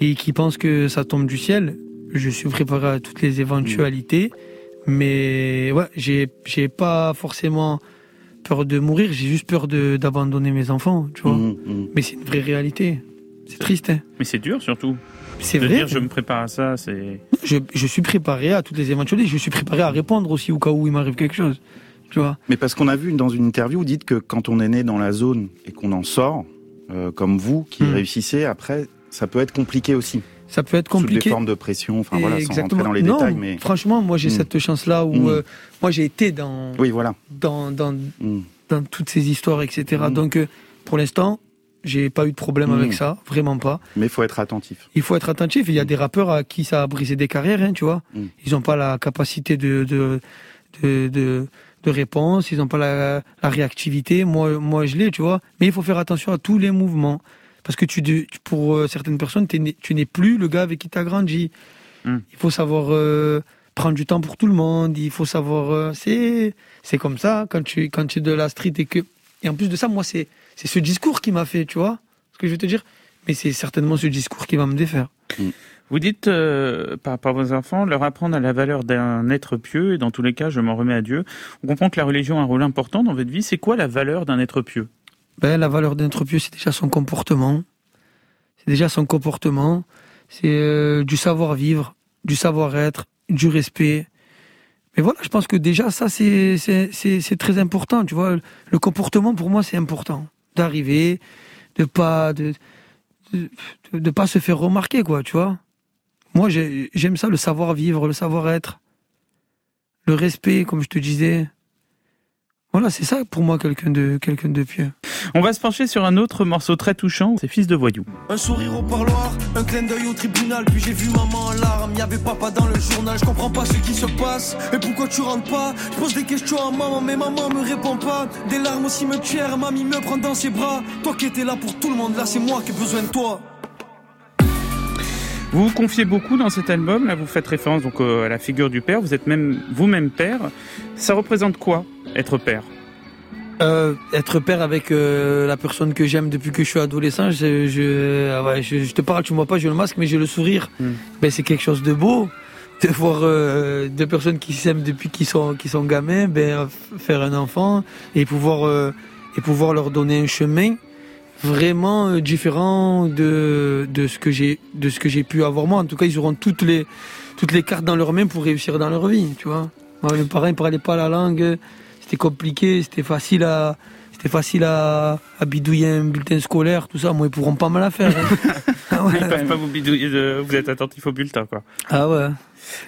et qui pensent que ça tombe du ciel. Je suis préparé à toutes les éventualités, mais ouais, j'ai, j'ai pas forcément peur de mourir, j'ai juste peur de, d'abandonner mes enfants, tu vois. Mmh, Mais c'est une vraie réalité. C'est triste, hein. Mais c'est dur surtout. C'est de vrai. dire je me prépare à ça, c'est. Je, je suis préparé à toutes les éventualités. Je suis préparé à répondre aussi au cas où il m'arrive quelque chose. Tu vois. Mais parce qu'on a vu dans une interview, vous dites que quand on est né dans la zone et qu'on en sort, euh, comme vous qui Hmm. réussissez, après, ça peut être compliqué aussi. Ça peut être Sous compliqué. des formes de pression, enfin voilà, sans rentrer dans les non, détails, mais. franchement, moi j'ai Mm. cette chance-là où Mm. euh, moi j'ai été dans, Oui, voilà. dans, dans, Mm. dans toutes ces histoires, etc. Donc euh, pour l'instant, j'ai pas eu de problème avec ça, vraiment pas. Mais il faut être attentif. Il faut être attentif. Il y a des rappeurs à qui ça a brisé des carrières, hein, tu vois. Ils n'ont pas la capacité de, de, de, de, de réponse, ils n'ont pas la, la réactivité. Moi, moi, je l'ai, tu vois. Mais il faut faire attention à tous les mouvements. Parce que tu, pour euh, certaines personnes, tu n'es plus le gars avec qui tu as grandi. Mm. Il faut savoir euh, prendre du temps pour tout le monde. Il faut savoir. euh, c'est c'est comme ça quand tu, quand tu es de la street et que. Et en plus de ça, moi, c'est c'est ce discours qui m'a fait, tu vois ce que je veux te dire? Mais c'est certainement ce discours qui va me défaire. Vous dites, euh, par rapport à vos enfants, leur apprendre à la valeur d'un être pieux, et dans tous les cas, je m'en remets à Dieu. On comprend que la religion a un rôle important dans votre vie. C'est quoi la valeur d'un être pieux? Ben, la valeur d'un pieux, c'est déjà son comportement. C'est déjà son comportement. C'est euh, du savoir-vivre, du savoir-être, du respect. Mais voilà, je pense que déjà, ça, c'est c'est- c'est- très important. Tu vois, le comportement, pour moi, c'est important. D'arriver, de pas de, de, de pas se faire remarquer, quoi, tu vois. Moi, j'ai- j'aime ça, le savoir-vivre, le savoir-être, le respect, comme je te disais. Voilà, c'est ça pour moi quelqu'un de quelqu'un de pieux. On va se pencher sur un autre morceau très touchant, c'est Fils de voyou. Un sourire au parloir, un clin d'œil au tribunal, puis j'ai vu maman en larmes, y avait papa dans le journal, je comprends pas ce qui se passe, et pourquoi tu rentres pas? Je pose des questions à maman, mais maman me répond pas, des larmes au cimetière, mamie me prend dans ses bras, toi qui étais là pour tout le monde, là c'est moi qui ai besoin de toi. Vous vous confiez beaucoup dans cet album, là vous faites référence donc euh, à la figure du père, vous êtes même vous-même père. Ça représente quoi, être père? Euh, être père avec euh, la personne que j'aime depuis que je suis adolescent, je, je, ouais, je, je te parle, tu me vois pas, j'ai le masque, mais j'ai le sourire. Ben, c'est quelque chose de beau de voir euh, deux personnes qui s'aiment depuis qu'ils sont, sont gamins, ben, faire un enfant et pouvoir, euh, et pouvoir leur donner un chemin vraiment euh, différent de, de ce que j'ai de ce que j'ai pu avoir moi. En tout cas, ils auront toutes les toutes les cartes dans leurs mains pour réussir dans leur vie, tu vois. Moi, mes parents ne parlaient pas la langue, c'était compliqué, c'était facile à c'était facile à, à bidouiller un bulletin scolaire, tout ça. Moi, ils pourront pas me la faire. hein. ah ouais. Ils peuvent pas vous bidouiller de- Vous êtes attentif au bulletin, quoi. Ah ouais.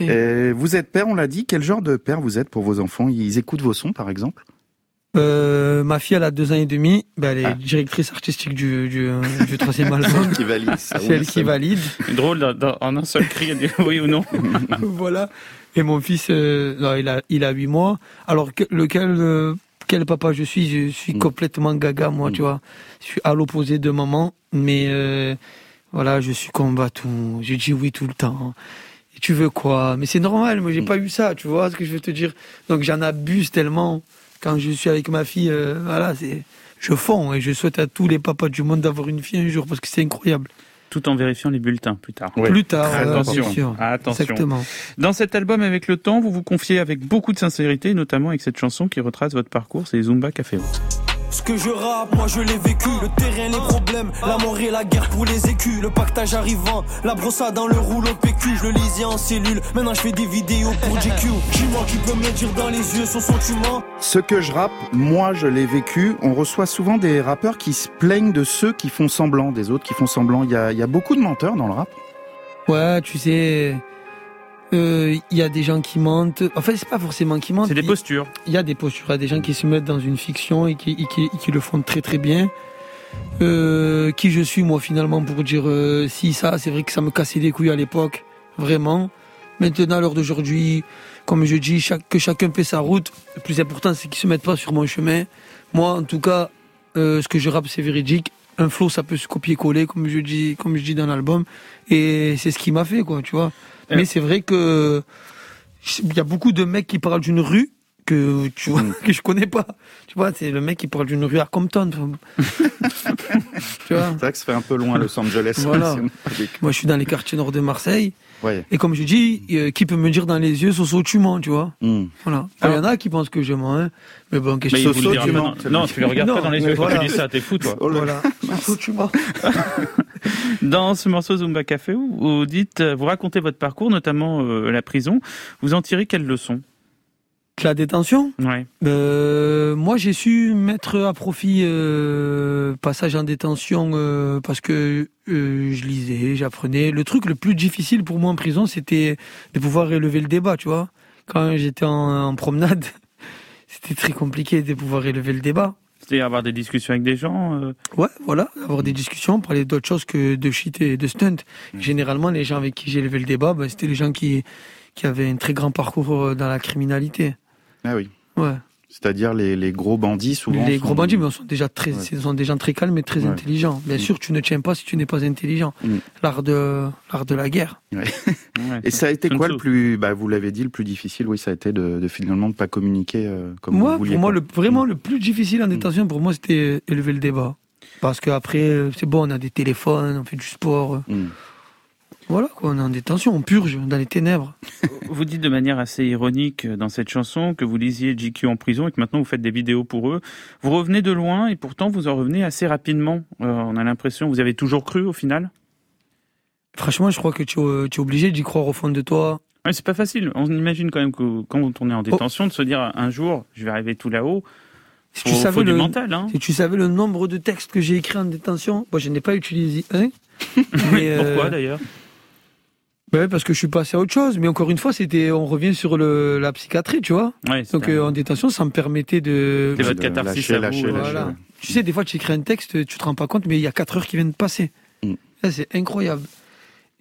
Et vous êtes père, on l'a dit. Quel genre de père vous êtes pour vos enfants? Ils écoutent vos sons, par exemple? Euh, ma fille, elle a deux ans et demi. Ben, elle est directrice artistique du, du, du troisième album. C'est elle qui valide, ça, C'est oui, elle qui valide. Drôle, dans- dans- en un seul cri, dire oui ou non. voilà. Et mon fils, euh, non, il a, il a 8 mois. Alors, que- lequel, euh, quel papa je suis? Je suis complètement gaga, moi, tu vois. Je suis à l'opposé de maman, mais euh, voilà, je suis combattant. Je dis oui tout le temps. Et tu veux quoi? Mais c'est normal, moi, j'ai pas eu ça, tu vois ce que je veux te dire. Donc, j'en abuse tellement. Quand je suis avec ma fille, voilà, c'est. Je fonds et je souhaite à tous les papas du monde d'avoir une fille un jour parce que c'est incroyable. Tout en vérifiant les bulletins plus tard. Plus tard, attention. bien sûr. attention. Exactement. Dans cet album, avec le temps, vous vous confiez avec beaucoup de sincérité, notamment avec cette chanson qui retrace votre parcours, c'est Zumba Café. Ce que je rappe, moi je l'ai vécu. Le terrain, les problèmes, la mort et la guerre pour les écus. Le pactage arrivant, la brossade dans le rouleau PQ. Je le lisais en cellule, maintenant je fais des vidéos pour GQ. Dis-moi qui peut me dire dans les yeux son sentiment. Ce que je rappe, moi je l'ai vécu. On reçoit souvent des rappeurs qui se plaignent de ceux qui font semblant, des autres qui font semblant. Il y a, il y a beaucoup de menteurs dans le rap. Ouais, tu sais, euh, il y a des gens qui mentent. Enfin, c'est pas forcément qui mentent. C'est des postures. Il y a des postures. Il y a des gens qui se mettent dans une fiction et qui, et qui, et qui le font très très bien. euh, qui je suis moi finalement pour dire euh, si ça. C'est vrai que ça me cassait les couilles à l'époque, vraiment. Maintenant, à l'heure d'aujourd'hui, comme je dis, chaque, que chacun fait sa route. Le plus important, c'est qu'il se mette pas sur mon chemin. Moi, en tout cas, euh, ce que je rappe, c'est véridique. Un flow, ça peut se copier-coller, comme je dis, comme je dis dans l'album. Et c'est ce qui m'a fait, quoi, tu vois. Mais c'est vrai que il y a beaucoup de mecs qui parlent d'une rue que tu vois que je connais pas. Tu vois, c'est le mec qui parle d'une rue à Compton. tu vois. C'est vrai que ça fait un peu loin Los Angeles. Voilà. Moi, je suis dans les quartiers nord de Marseille. Ouais. Et comme je dis, euh, qui peut me dire dans les yeux, Soso, tu mens, tu vois. Hmm. Voilà. Il y en a qui pensent que je mens, hein. Mais bon, qu'est-ce que le dira pas dans- non, tu les regardes pas dans les yeux quand voilà. tu dis ça, t'es fou, toi. Voilà. Soso, tu mens. Dans ce morceau Zumba Café, vous, dites, euh, vous racontez votre parcours, notamment euh, la prison. Vous en tirez quelle leçon La détention Ouais. Euh, moi, j'ai su mettre à profit euh, passage en détention euh, parce que euh, je lisais, j'apprenais. Le truc le plus difficile pour moi en prison, c'était de pouvoir élever le débat, tu vois. Quand j'étais en, en promenade, c'était très compliqué de pouvoir élever le débat. C'est-à-dire avoir des discussions avec des gens Ouais, voilà, avoir des discussions, parler d'autre chose que de shit et de stunt. Généralement, les gens avec qui j'ai élevé le débat, ben, c'était les gens qui, qui avaient un très grand parcours dans la criminalité. Ah oui. Ouais. C'est-à-dire les, les gros bandits souvent. Les sont- gros bandits, mais sont déjà très, Ouais. sont des gens très calmes et très Ouais. intelligents. Bien Mm. sûr, tu ne tiens pas si tu n'es pas intelligent. Mm. L'art de, l'art de la guerre. Ouais. Et ça a été quoi le plus, bah, vous l'avez dit, le plus difficile, oui, ça a été de, de finalement ne pas communiquer euh, comme moi, vous vouliez. pour moi, le, vraiment, le plus difficile en détention, pour moi, c'était élever le débat. Parce qu'après, euh, c'est bon, on a des téléphones, on fait du sport. Voilà, quoi, on est en détention, on purge dans les ténèbres. Vous dites de manière assez ironique euh, dans cette chanson que vous lisiez GQ en prison et que maintenant vous faites des vidéos pour eux. Vous revenez de loin et pourtant vous en revenez assez rapidement. Euh, on a l'impression, vous avez toujours cru au final Franchement, je crois que tu, es- tu es obligé d'y croire au fond de toi. Ouais, c'est pas facile. On imagine quand même que quand on est en détention de se dire un jour je vais arriver tout là-haut. Si tu savais le, mental. Hein. si tu savais le nombre de textes que j'ai écrits en détention, moi je n'ai pas utilisé un. Euh, Pourquoi d'ailleurs? Ouais, parce que je suis passé à autre chose. Mais encore une fois, c'était, on revient sur le, la psychiatrie, tu vois. Ouais, Donc euh, en détention, ça me permettait de. C'est votre catharsis à vous, Voilà. Tu sais, des fois, tu écris un texte, tu te rends pas compte, mais il y a 4 heures qui viennent de passer. Mm. C'est incroyable.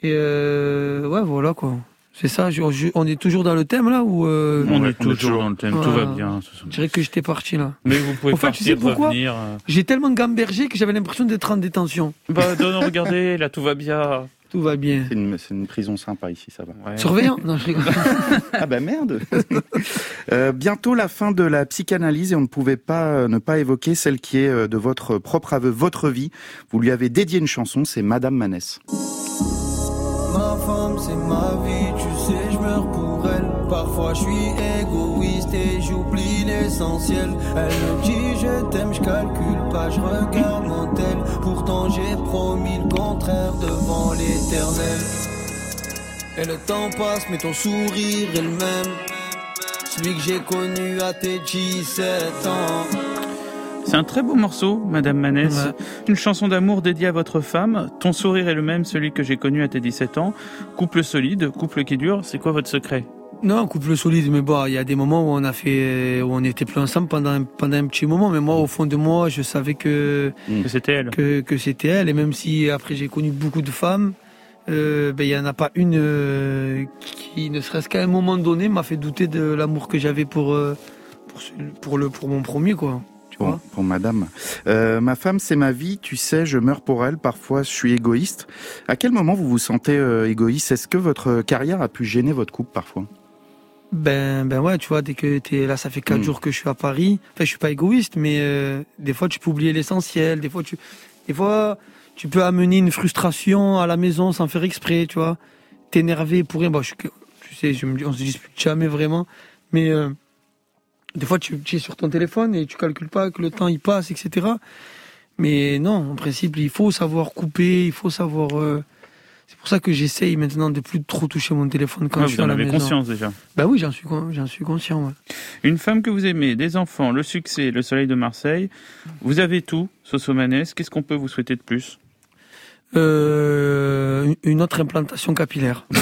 Et euh, ouais, voilà quoi. C'est ça. je- je- on est toujours dans le thème là ou euh, On est toujours dans le thème, tout va bien. Je dirais que j'étais parti là. Mais vous pouvez En fait, tu partir, sais pourquoi revenir. euh. J'ai tellement gambergé que j'avais l'impression d'être en détention. Bah, non, non, regardez, là tout va bien. Tout va bien. C'est une, prison sympa ici, ça va. Surveillant? Non, je rigole. ah bah merde Euh, Bientôt la fin de la psychanalyse et on ne pouvait pas euh, ne pas évoquer celle qui est euh, de votre propre aveu, votre vie. Vous lui avez dédié une chanson, c'est Madame Manès. Ma femme, c'est ma vie, tu sais, je meurs pour elle. Parfois, je suis égoïste et j'oublie l'essentiel. Elle me dit, je t'aime, je calcule pas, je regarde mon tel. Pourtant, j'ai promis le contraire devant l'éternel. Et le temps passe, mais ton sourire est le même. Celui que j'ai connu à tes 17 ans. C'est un très beau morceau, Madame Manès. Ouais. Une chanson d'amour dédiée à votre femme. Ton sourire est le même, celui que j'ai connu à tes 17 ans. Couple solide, couple qui dure. C'est quoi votre secret? Non, couple solide, mais bon, il y a des moments où on a fait, où on était plus ensemble pendant un, pendant un petit moment, mais moi, au fond de moi, je savais que Que c'était elle. que, que c'était elle, et même si après j'ai connu beaucoup de femmes, euh, ben il y en a pas une euh, qui, ne serait-ce qu'à un moment donné, m'a fait douter de l'amour que j'avais pour euh, pour, pour le pour mon premier quoi. Tu Pour, vois pour madame. Euh, ma femme, c'est ma vie, tu sais, je meurs pour elle, parfois je suis égoïste. À quel moment vous vous sentez euh, égoïste? Est-ce que votre carrière a pu gêner votre couple parfois? Ben, ben ouais, tu vois, dès que t'es là, ça fait quatre Mm. jours que je suis à Paris. Enfin, je suis pas égoïste, mais euh, des fois, tu peux oublier l'essentiel. Des fois, tu, des fois, tu peux amener une frustration à la maison sans faire exprès, tu vois. T'énerver pour rien. Bon, je, tu sais, je me dis, on se dispute jamais vraiment, mais euh, des fois, tu, tu es sur ton téléphone et tu calcules pas que le temps il passe, etc. Mais non, en principe, il faut savoir couper, il faut savoir. euh, c'est pour ça que j'essaye maintenant de plus trop toucher mon téléphone quand Ouais, je vous suis à en la avez maison. conscience déjà. Bah oui, j'en suis, j'en suis conscient. ouais. Une femme que vous aimez, des enfants, le succès, le soleil de Marseille. Vous avez tout, Soso Manès. Qu'est-ce qu'on peut vous souhaiter de plus? Euh, une autre implantation capillaire.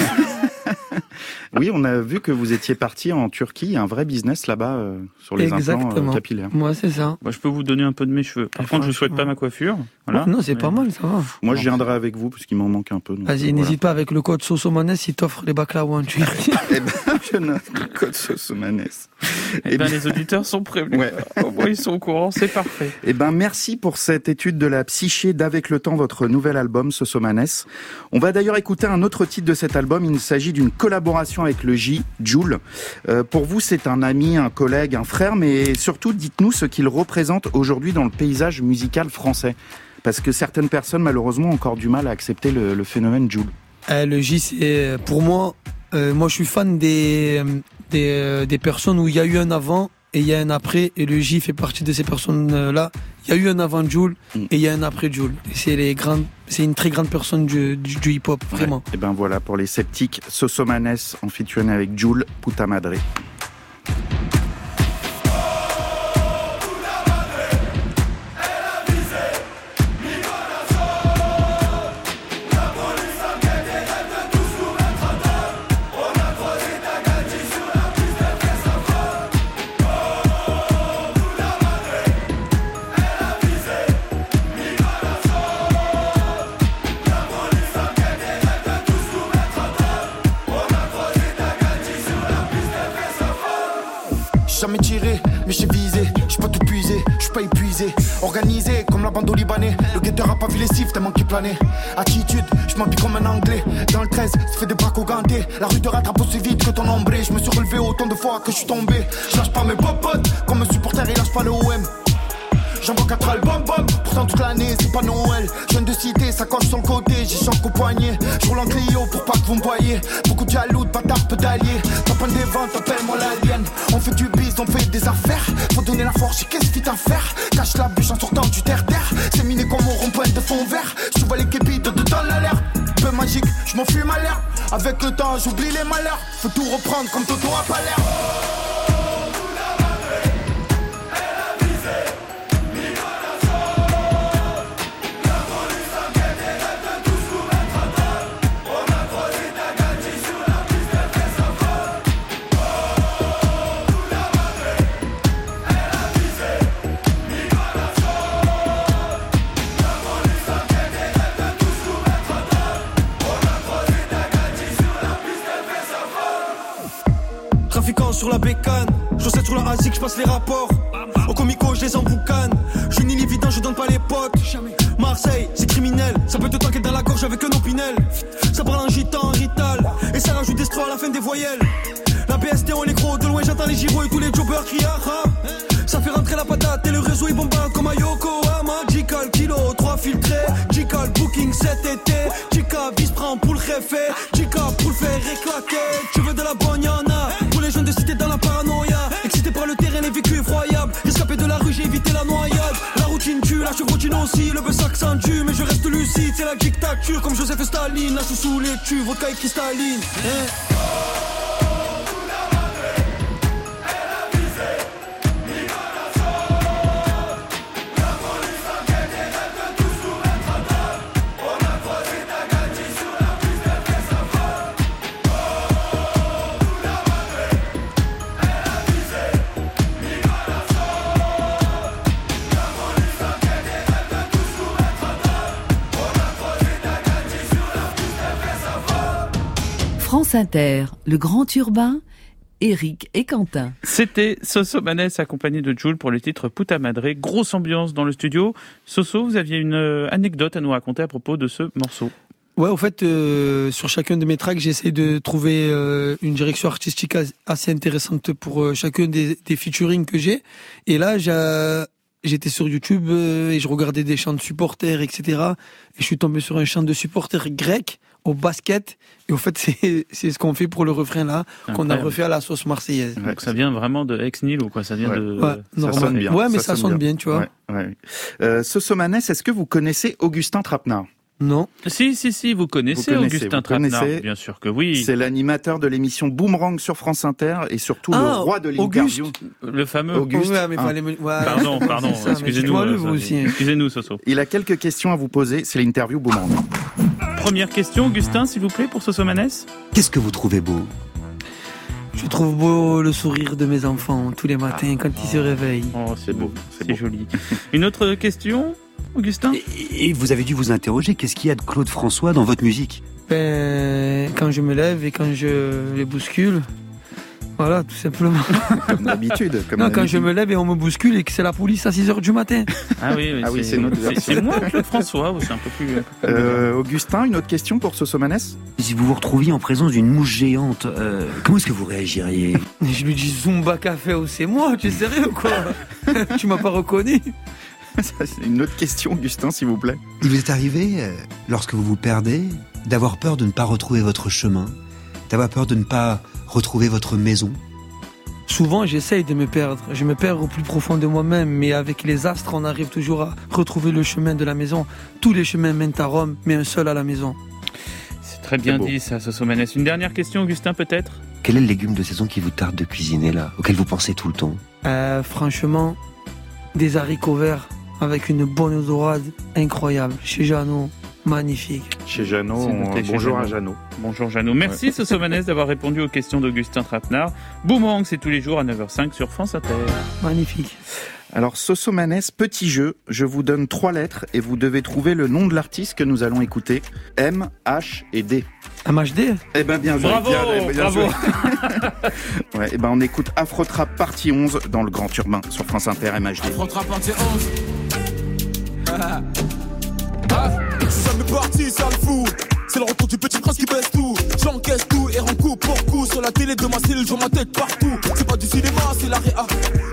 Oui, on a vu que vous étiez parti en Turquie, il y a un vrai business là-bas euh, sur les implants euh, Exactement. capillaires. Moi, c'est ça. Moi, je peux vous donner un peu de mes cheveux. Par contre, je ne souhaite pas ma coiffure. Voilà. Non, c'est pas mal, ça va. Moi, je viendrai avec vous parce qu'il m'en manque un peu. Vas-y, euh, n'hésite pas avec le code Sosomanes, il t'offre les baklawas en Turquie. Eh ben, je note le code Sosomanes. Eh ben, les auditeurs sont prévenus. Ouais. Au moins, ils sont au courant, c'est parfait. Eh ben, merci pour cette étude de la psyché d'Avec le temps, votre nouvel album, Sosomanes. On va d'ailleurs écouter un autre titre de cet album. Il s'agit d'une collaboration avec le J, Joule. Euh, pour vous, c'est un ami, un collègue, un frère, mais surtout, dites-nous ce qu'il représente aujourd'hui dans le paysage musical français. Parce que certaines personnes, malheureusement, ont encore du mal à accepter le, le phénomène Joule. Euh, le J, c'est pour moi, euh, moi je suis fan des, des, euh, des personnes où il y a eu un avant et il y a un après, et le J fait partie de ces personnes-là. Il y a eu un avant Joule et il y a un après Joule. C'est les grandes, c'est une très grande personne du, du, du hip-hop, vraiment. Et ben voilà, pour les sceptiques, Sosomanes en featuring avec Joule, Puta Organisé comme la bande au Libanais. Le guetteur a pas vu les siffles tellement qu'il planait. Attitude, j'm'habille comme un anglais. Dans le 13, ça fait des braques au. La rue te rattrape aussi vite que ton ombré. J'me suis relevé autant de fois que j'suis tombé. J'lâche pas mes popotes, comme un supporter, il lâche pas le OM. J'envoie quatre albums, bom, pourtant toute l'année c'est pas Noël. Je viens de citer, ça coche sur le côté, j'ai choc au poignet. Je roule en Clio pour pas que vous me voyez. Beaucoup de jaloux, de bâtards, pédaliers. Top un des ventes, appelle-moi l'alien. On fait du biz, on fait des affaires. Faut donner la force, qu'est-ce qu'il à faire Cache la bûche en sortant du terre-terre. C'est miné comme au rond-point de fond vert. Je vois les képis de dans l'alerte. Peu magique, je m'en fume à l'air. Avec le temps, j'oublie les malheurs. Faut tout reprendre comme Toto a pas l'air. Sur la bécane, chaussettes sur la asique, je passe les rapports. Au comico, je les emboucane. Je ni évident, je donne pas les potes. Marseille, c'est criminel. Ça peut te tanker dans la gorge avec un opinel. Ça parle en gitan, en rital. Et ça rajoute des stro à la fin des voyelles. La BST, on les gros. De loin, j'entends les gyros et tous les jobbers crier ah. Ça fait rentrer la patate et le réseau il bombarde comme à Yokohama. Jical, kilo, 3 filtrés. Jical, booking cet été. Jika, bis prend pour le réfé. Jika, pour le faire éclater. Tu veux de la bonne, la chevrotine aussi. Le buzz s'accentue, mais je reste lucide. C'est la dictature comme Joseph Staline. La sous les tubes, vodka et cristalline. Hein. France Inter, le grand urbain, Eric et Quentin. C'était Soso Manes accompagné de Jules pour le titre Puta Madre. Grosse ambiance dans le studio. Soso, vous aviez une euh, anecdote à nous raconter à propos de ce morceau. Ouais, au fait, euh, sur chacun de mes tracks, j'essaie de trouver euh, une direction artistique as- assez intéressante pour euh, chacun des, des featuring que j'ai. Et là, j'étais sur YouTube euh, et je regardais des chants de supporters, etc. Et je suis tombé sur un chant de supporters grec au basket. Et au fait, c'est c'est ce qu'on fait pour le refrain là, qu'on a refait à la sauce marseillaise. Donc ça vient vraiment de Ex-Nil ou quoi Ça vient Ouais. de. Ouais, normal. Ouais, mais ça sonne bien, tu vois. Ouais, ouais. Euh, Sosomanes, est-ce que vous connaissez Augustin Trapenard? Non. Si, si, si, vous connaissez, Vous connaissez, Augustin Trapenard, bien sûr que oui. C'est l'animateur de l'émission Boomerang sur France Inter et surtout le Ah, roi de l'interview. Auguste. Le fameux. Auguste. Ouais, mais hein. ouais. Pardon, pardon, ça, excusez-nous. euh, ça- aussi. Excusez-nous, Soso. Il a quelques questions à vous poser. C'est l'interview Boomerang. Première question, Augustin, s'il vous plaît, pour Soso Manes. Qu'est-ce que vous trouvez beau? Je trouve beau le sourire de mes enfants tous les matins quand ils se réveillent. Oh, c'est beau, c'est joli. Une autre question Augustin? Et, et vous avez dû vous interroger, qu'est-ce qu'il y a de Claude François dans votre musique? Ben, quand je me lève et quand je les bouscule, voilà, tout simplement. Comme d'habitude. comme Non, quand je me lève et on me bouscule et que c'est la police à 6h du matin. Ah oui, Ah oui, c'est c'est- c'est moi, Claude François, ou c'est un peu plus. un peu plus Euh, Augustin, une autre question pour Sosomanes Si vous vous retrouviez en présence d'une mouche géante, euh, comment est-ce que vous réagiriez je lui dis Zumba Café, oh, c'est moi, tu es sérieux ou quoi Tu m'as pas reconnu c'est une autre question, Augustin, s'il vous plaît. Il vous est arrivé, euh, lorsque vous vous perdez, d'avoir peur de ne pas retrouver votre chemin, d'avoir peur de ne pas retrouver votre maison Souvent, j'essaye de me perdre. Je me perds au plus profond de moi-même, mais avec les astres, on arrive toujours à retrouver le chemin de la maison. Tous les chemins mènent à Rome, mais un seul à la maison. C'est très bien dit, ça, Sosomanes. Une dernière question, Augustin, peut-être? Quel est le légume de saison qui vous tarde de cuisiner là, auquel vous pensez tout le temps? Euh, franchement, des haricots verts avec une bonne odorade incroyable. Chez Jeannot, magnifique. Chez Jeannot, on- bonjour à Jeannot. Bonjour Jeannot. Merci Sosomanes d'avoir répondu aux questions d'Augustin Trapenard. Boomerang, c'est tous les jours à 9h05 sur France Inter. Magnifique. Alors, Sosomanes, petit jeu. Je vous donne trois lettres et vous devez trouver le nom de l'artiste que nous allons écouter. M, H et D. MHD Eh ben, bien joué. Bravo, bien, bien bravo. joué. ouais, eh ben, on écoute Afrotrap partie 11 dans le Grand Urbain sur France Inter MHD. Afro-trap partie 11. Ça m'est parti, ça le fout. C'est le retour du petit prince qui baisse tout. J'encaisse tout et rends coup pour coup. Sur la télé de ma cellule, je vois ma tête partout. C'est pas du cinéma, c'est la réa.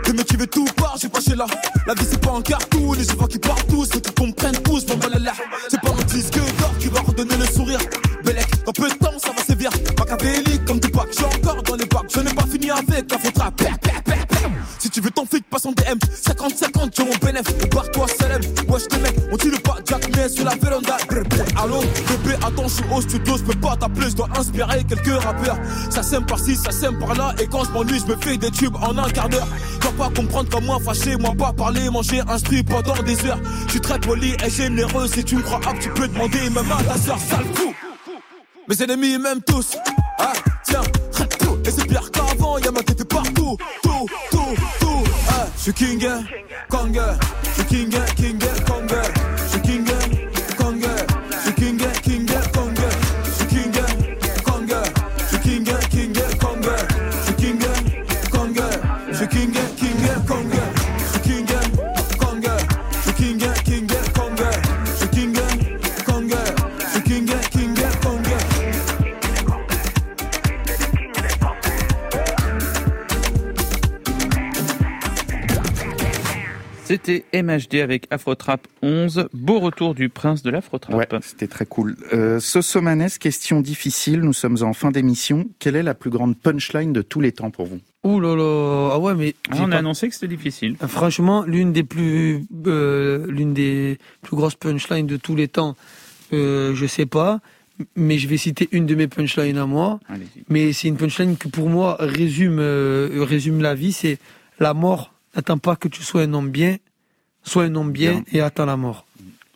Le mec qui veut tout part, j'ai pas chez là. La vie c'est pas un cartoon, les gens qui partent tous. Ceux qui comprennent tous, bon voilà là. C'est pas un disque d'or qui va redonner le sourire. Bellec, dans peu de temps, ça va sévir. Machiavélique comme du pack, j'ai encore dans les bacs. Je n'ai pas fini avec la faute Si tu veux ton flic, passe en DM. 50-50, j'ai mon bénéf. Barre-toi, Salem. Wesh, les mecs, on tire pas Jack, mais sur la véranda. Allô, bébé, attends, je suis au studio, je peux pas t'appeler, je dois inspirer quelques rappeurs. Ça sème par-ci, ça sème par-là, et quand je m'ennuie, je me fais des tubes en un quart d'heure. Dois pas comprendre comme moi, fâché, moi pas parler, manger un strip pendant des heures. Je suis très poli et généreux, si tu me crois apte, tu peux demander même à ta soeur, sale fou. Mes ennemis m'aiment tous. Ah, tiens. Et c'est pire qu'avant, y'a ma tête Ah, je suis king, eh, kong, C'était MHD avec Afrotrap 11. Beau retour du prince de l'Afrotrap. Ouais, c'était très cool. Euh, Sosomanes, question difficile. Nous sommes en fin d'émission. Quelle est la plus grande punchline de tous les temps pour vous? Ouh là là, ah ouais, mais. Ah, on a pas- annoncé que c'était difficile. Franchement, l'une des plus, euh, l'une des plus grosses punchlines de tous les temps, euh, je sais pas, mais je vais citer une de mes punchlines à moi. Mais c'est une punchline que pour moi résume, euh, résume la vie. C'est la mort n'attend pas que tu sois un homme bien, sois un homme bien, Bien. et attends la mort.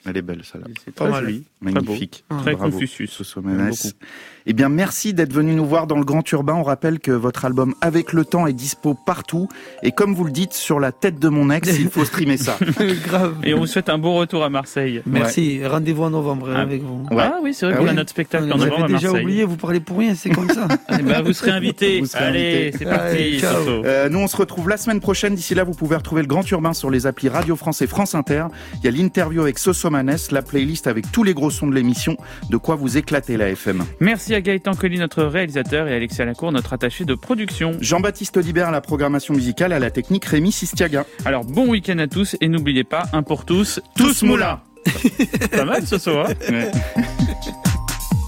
Elle est belle, celle-là. C'est Pas mal. Joli, très Magnifique. beau, très Bravo, Confucius. Beaucoup. Eh bien, merci d'être venu nous voir dans le Grand Urbain. On rappelle que votre album Avec le temps est dispo partout. Et comme vous le dites, sur la tête de mon ex, il faut streamer ça. Grave. Et on vous souhaite un bon retour à Marseille. Merci. Rendez-vous en novembre Ah. avec vous. Ouais. Ah oui, c'est vrai Ah qu'on a oui. notre spectacle en novembre déjà Marseille. oublié, vous parlez pour rien, c'est comme ça. Eh ben, vous serez invité. Vous serez Allez, c'est parti. Allez. Euh, nous, on se retrouve la semaine prochaine. D'ici là, vous pouvez retrouver le Grand Urbain sur les applis Radio France et France Inter. Il y a l'interview avec Sosomanes, la playlist avec tous les gros sons de l'émission. De quoi vous éclater la FM. Merci à Gaëtan Colli, notre réalisateur, et à Alexia Lacour, notre attaché de production. Jean-Baptiste Audibert à la programmation musicale, à la technique Rémi Sistiaga. Alors, bon week-end à tous, et n'oubliez pas, un pour tous, tous moulins. Pas mal, ce soir. Ouais.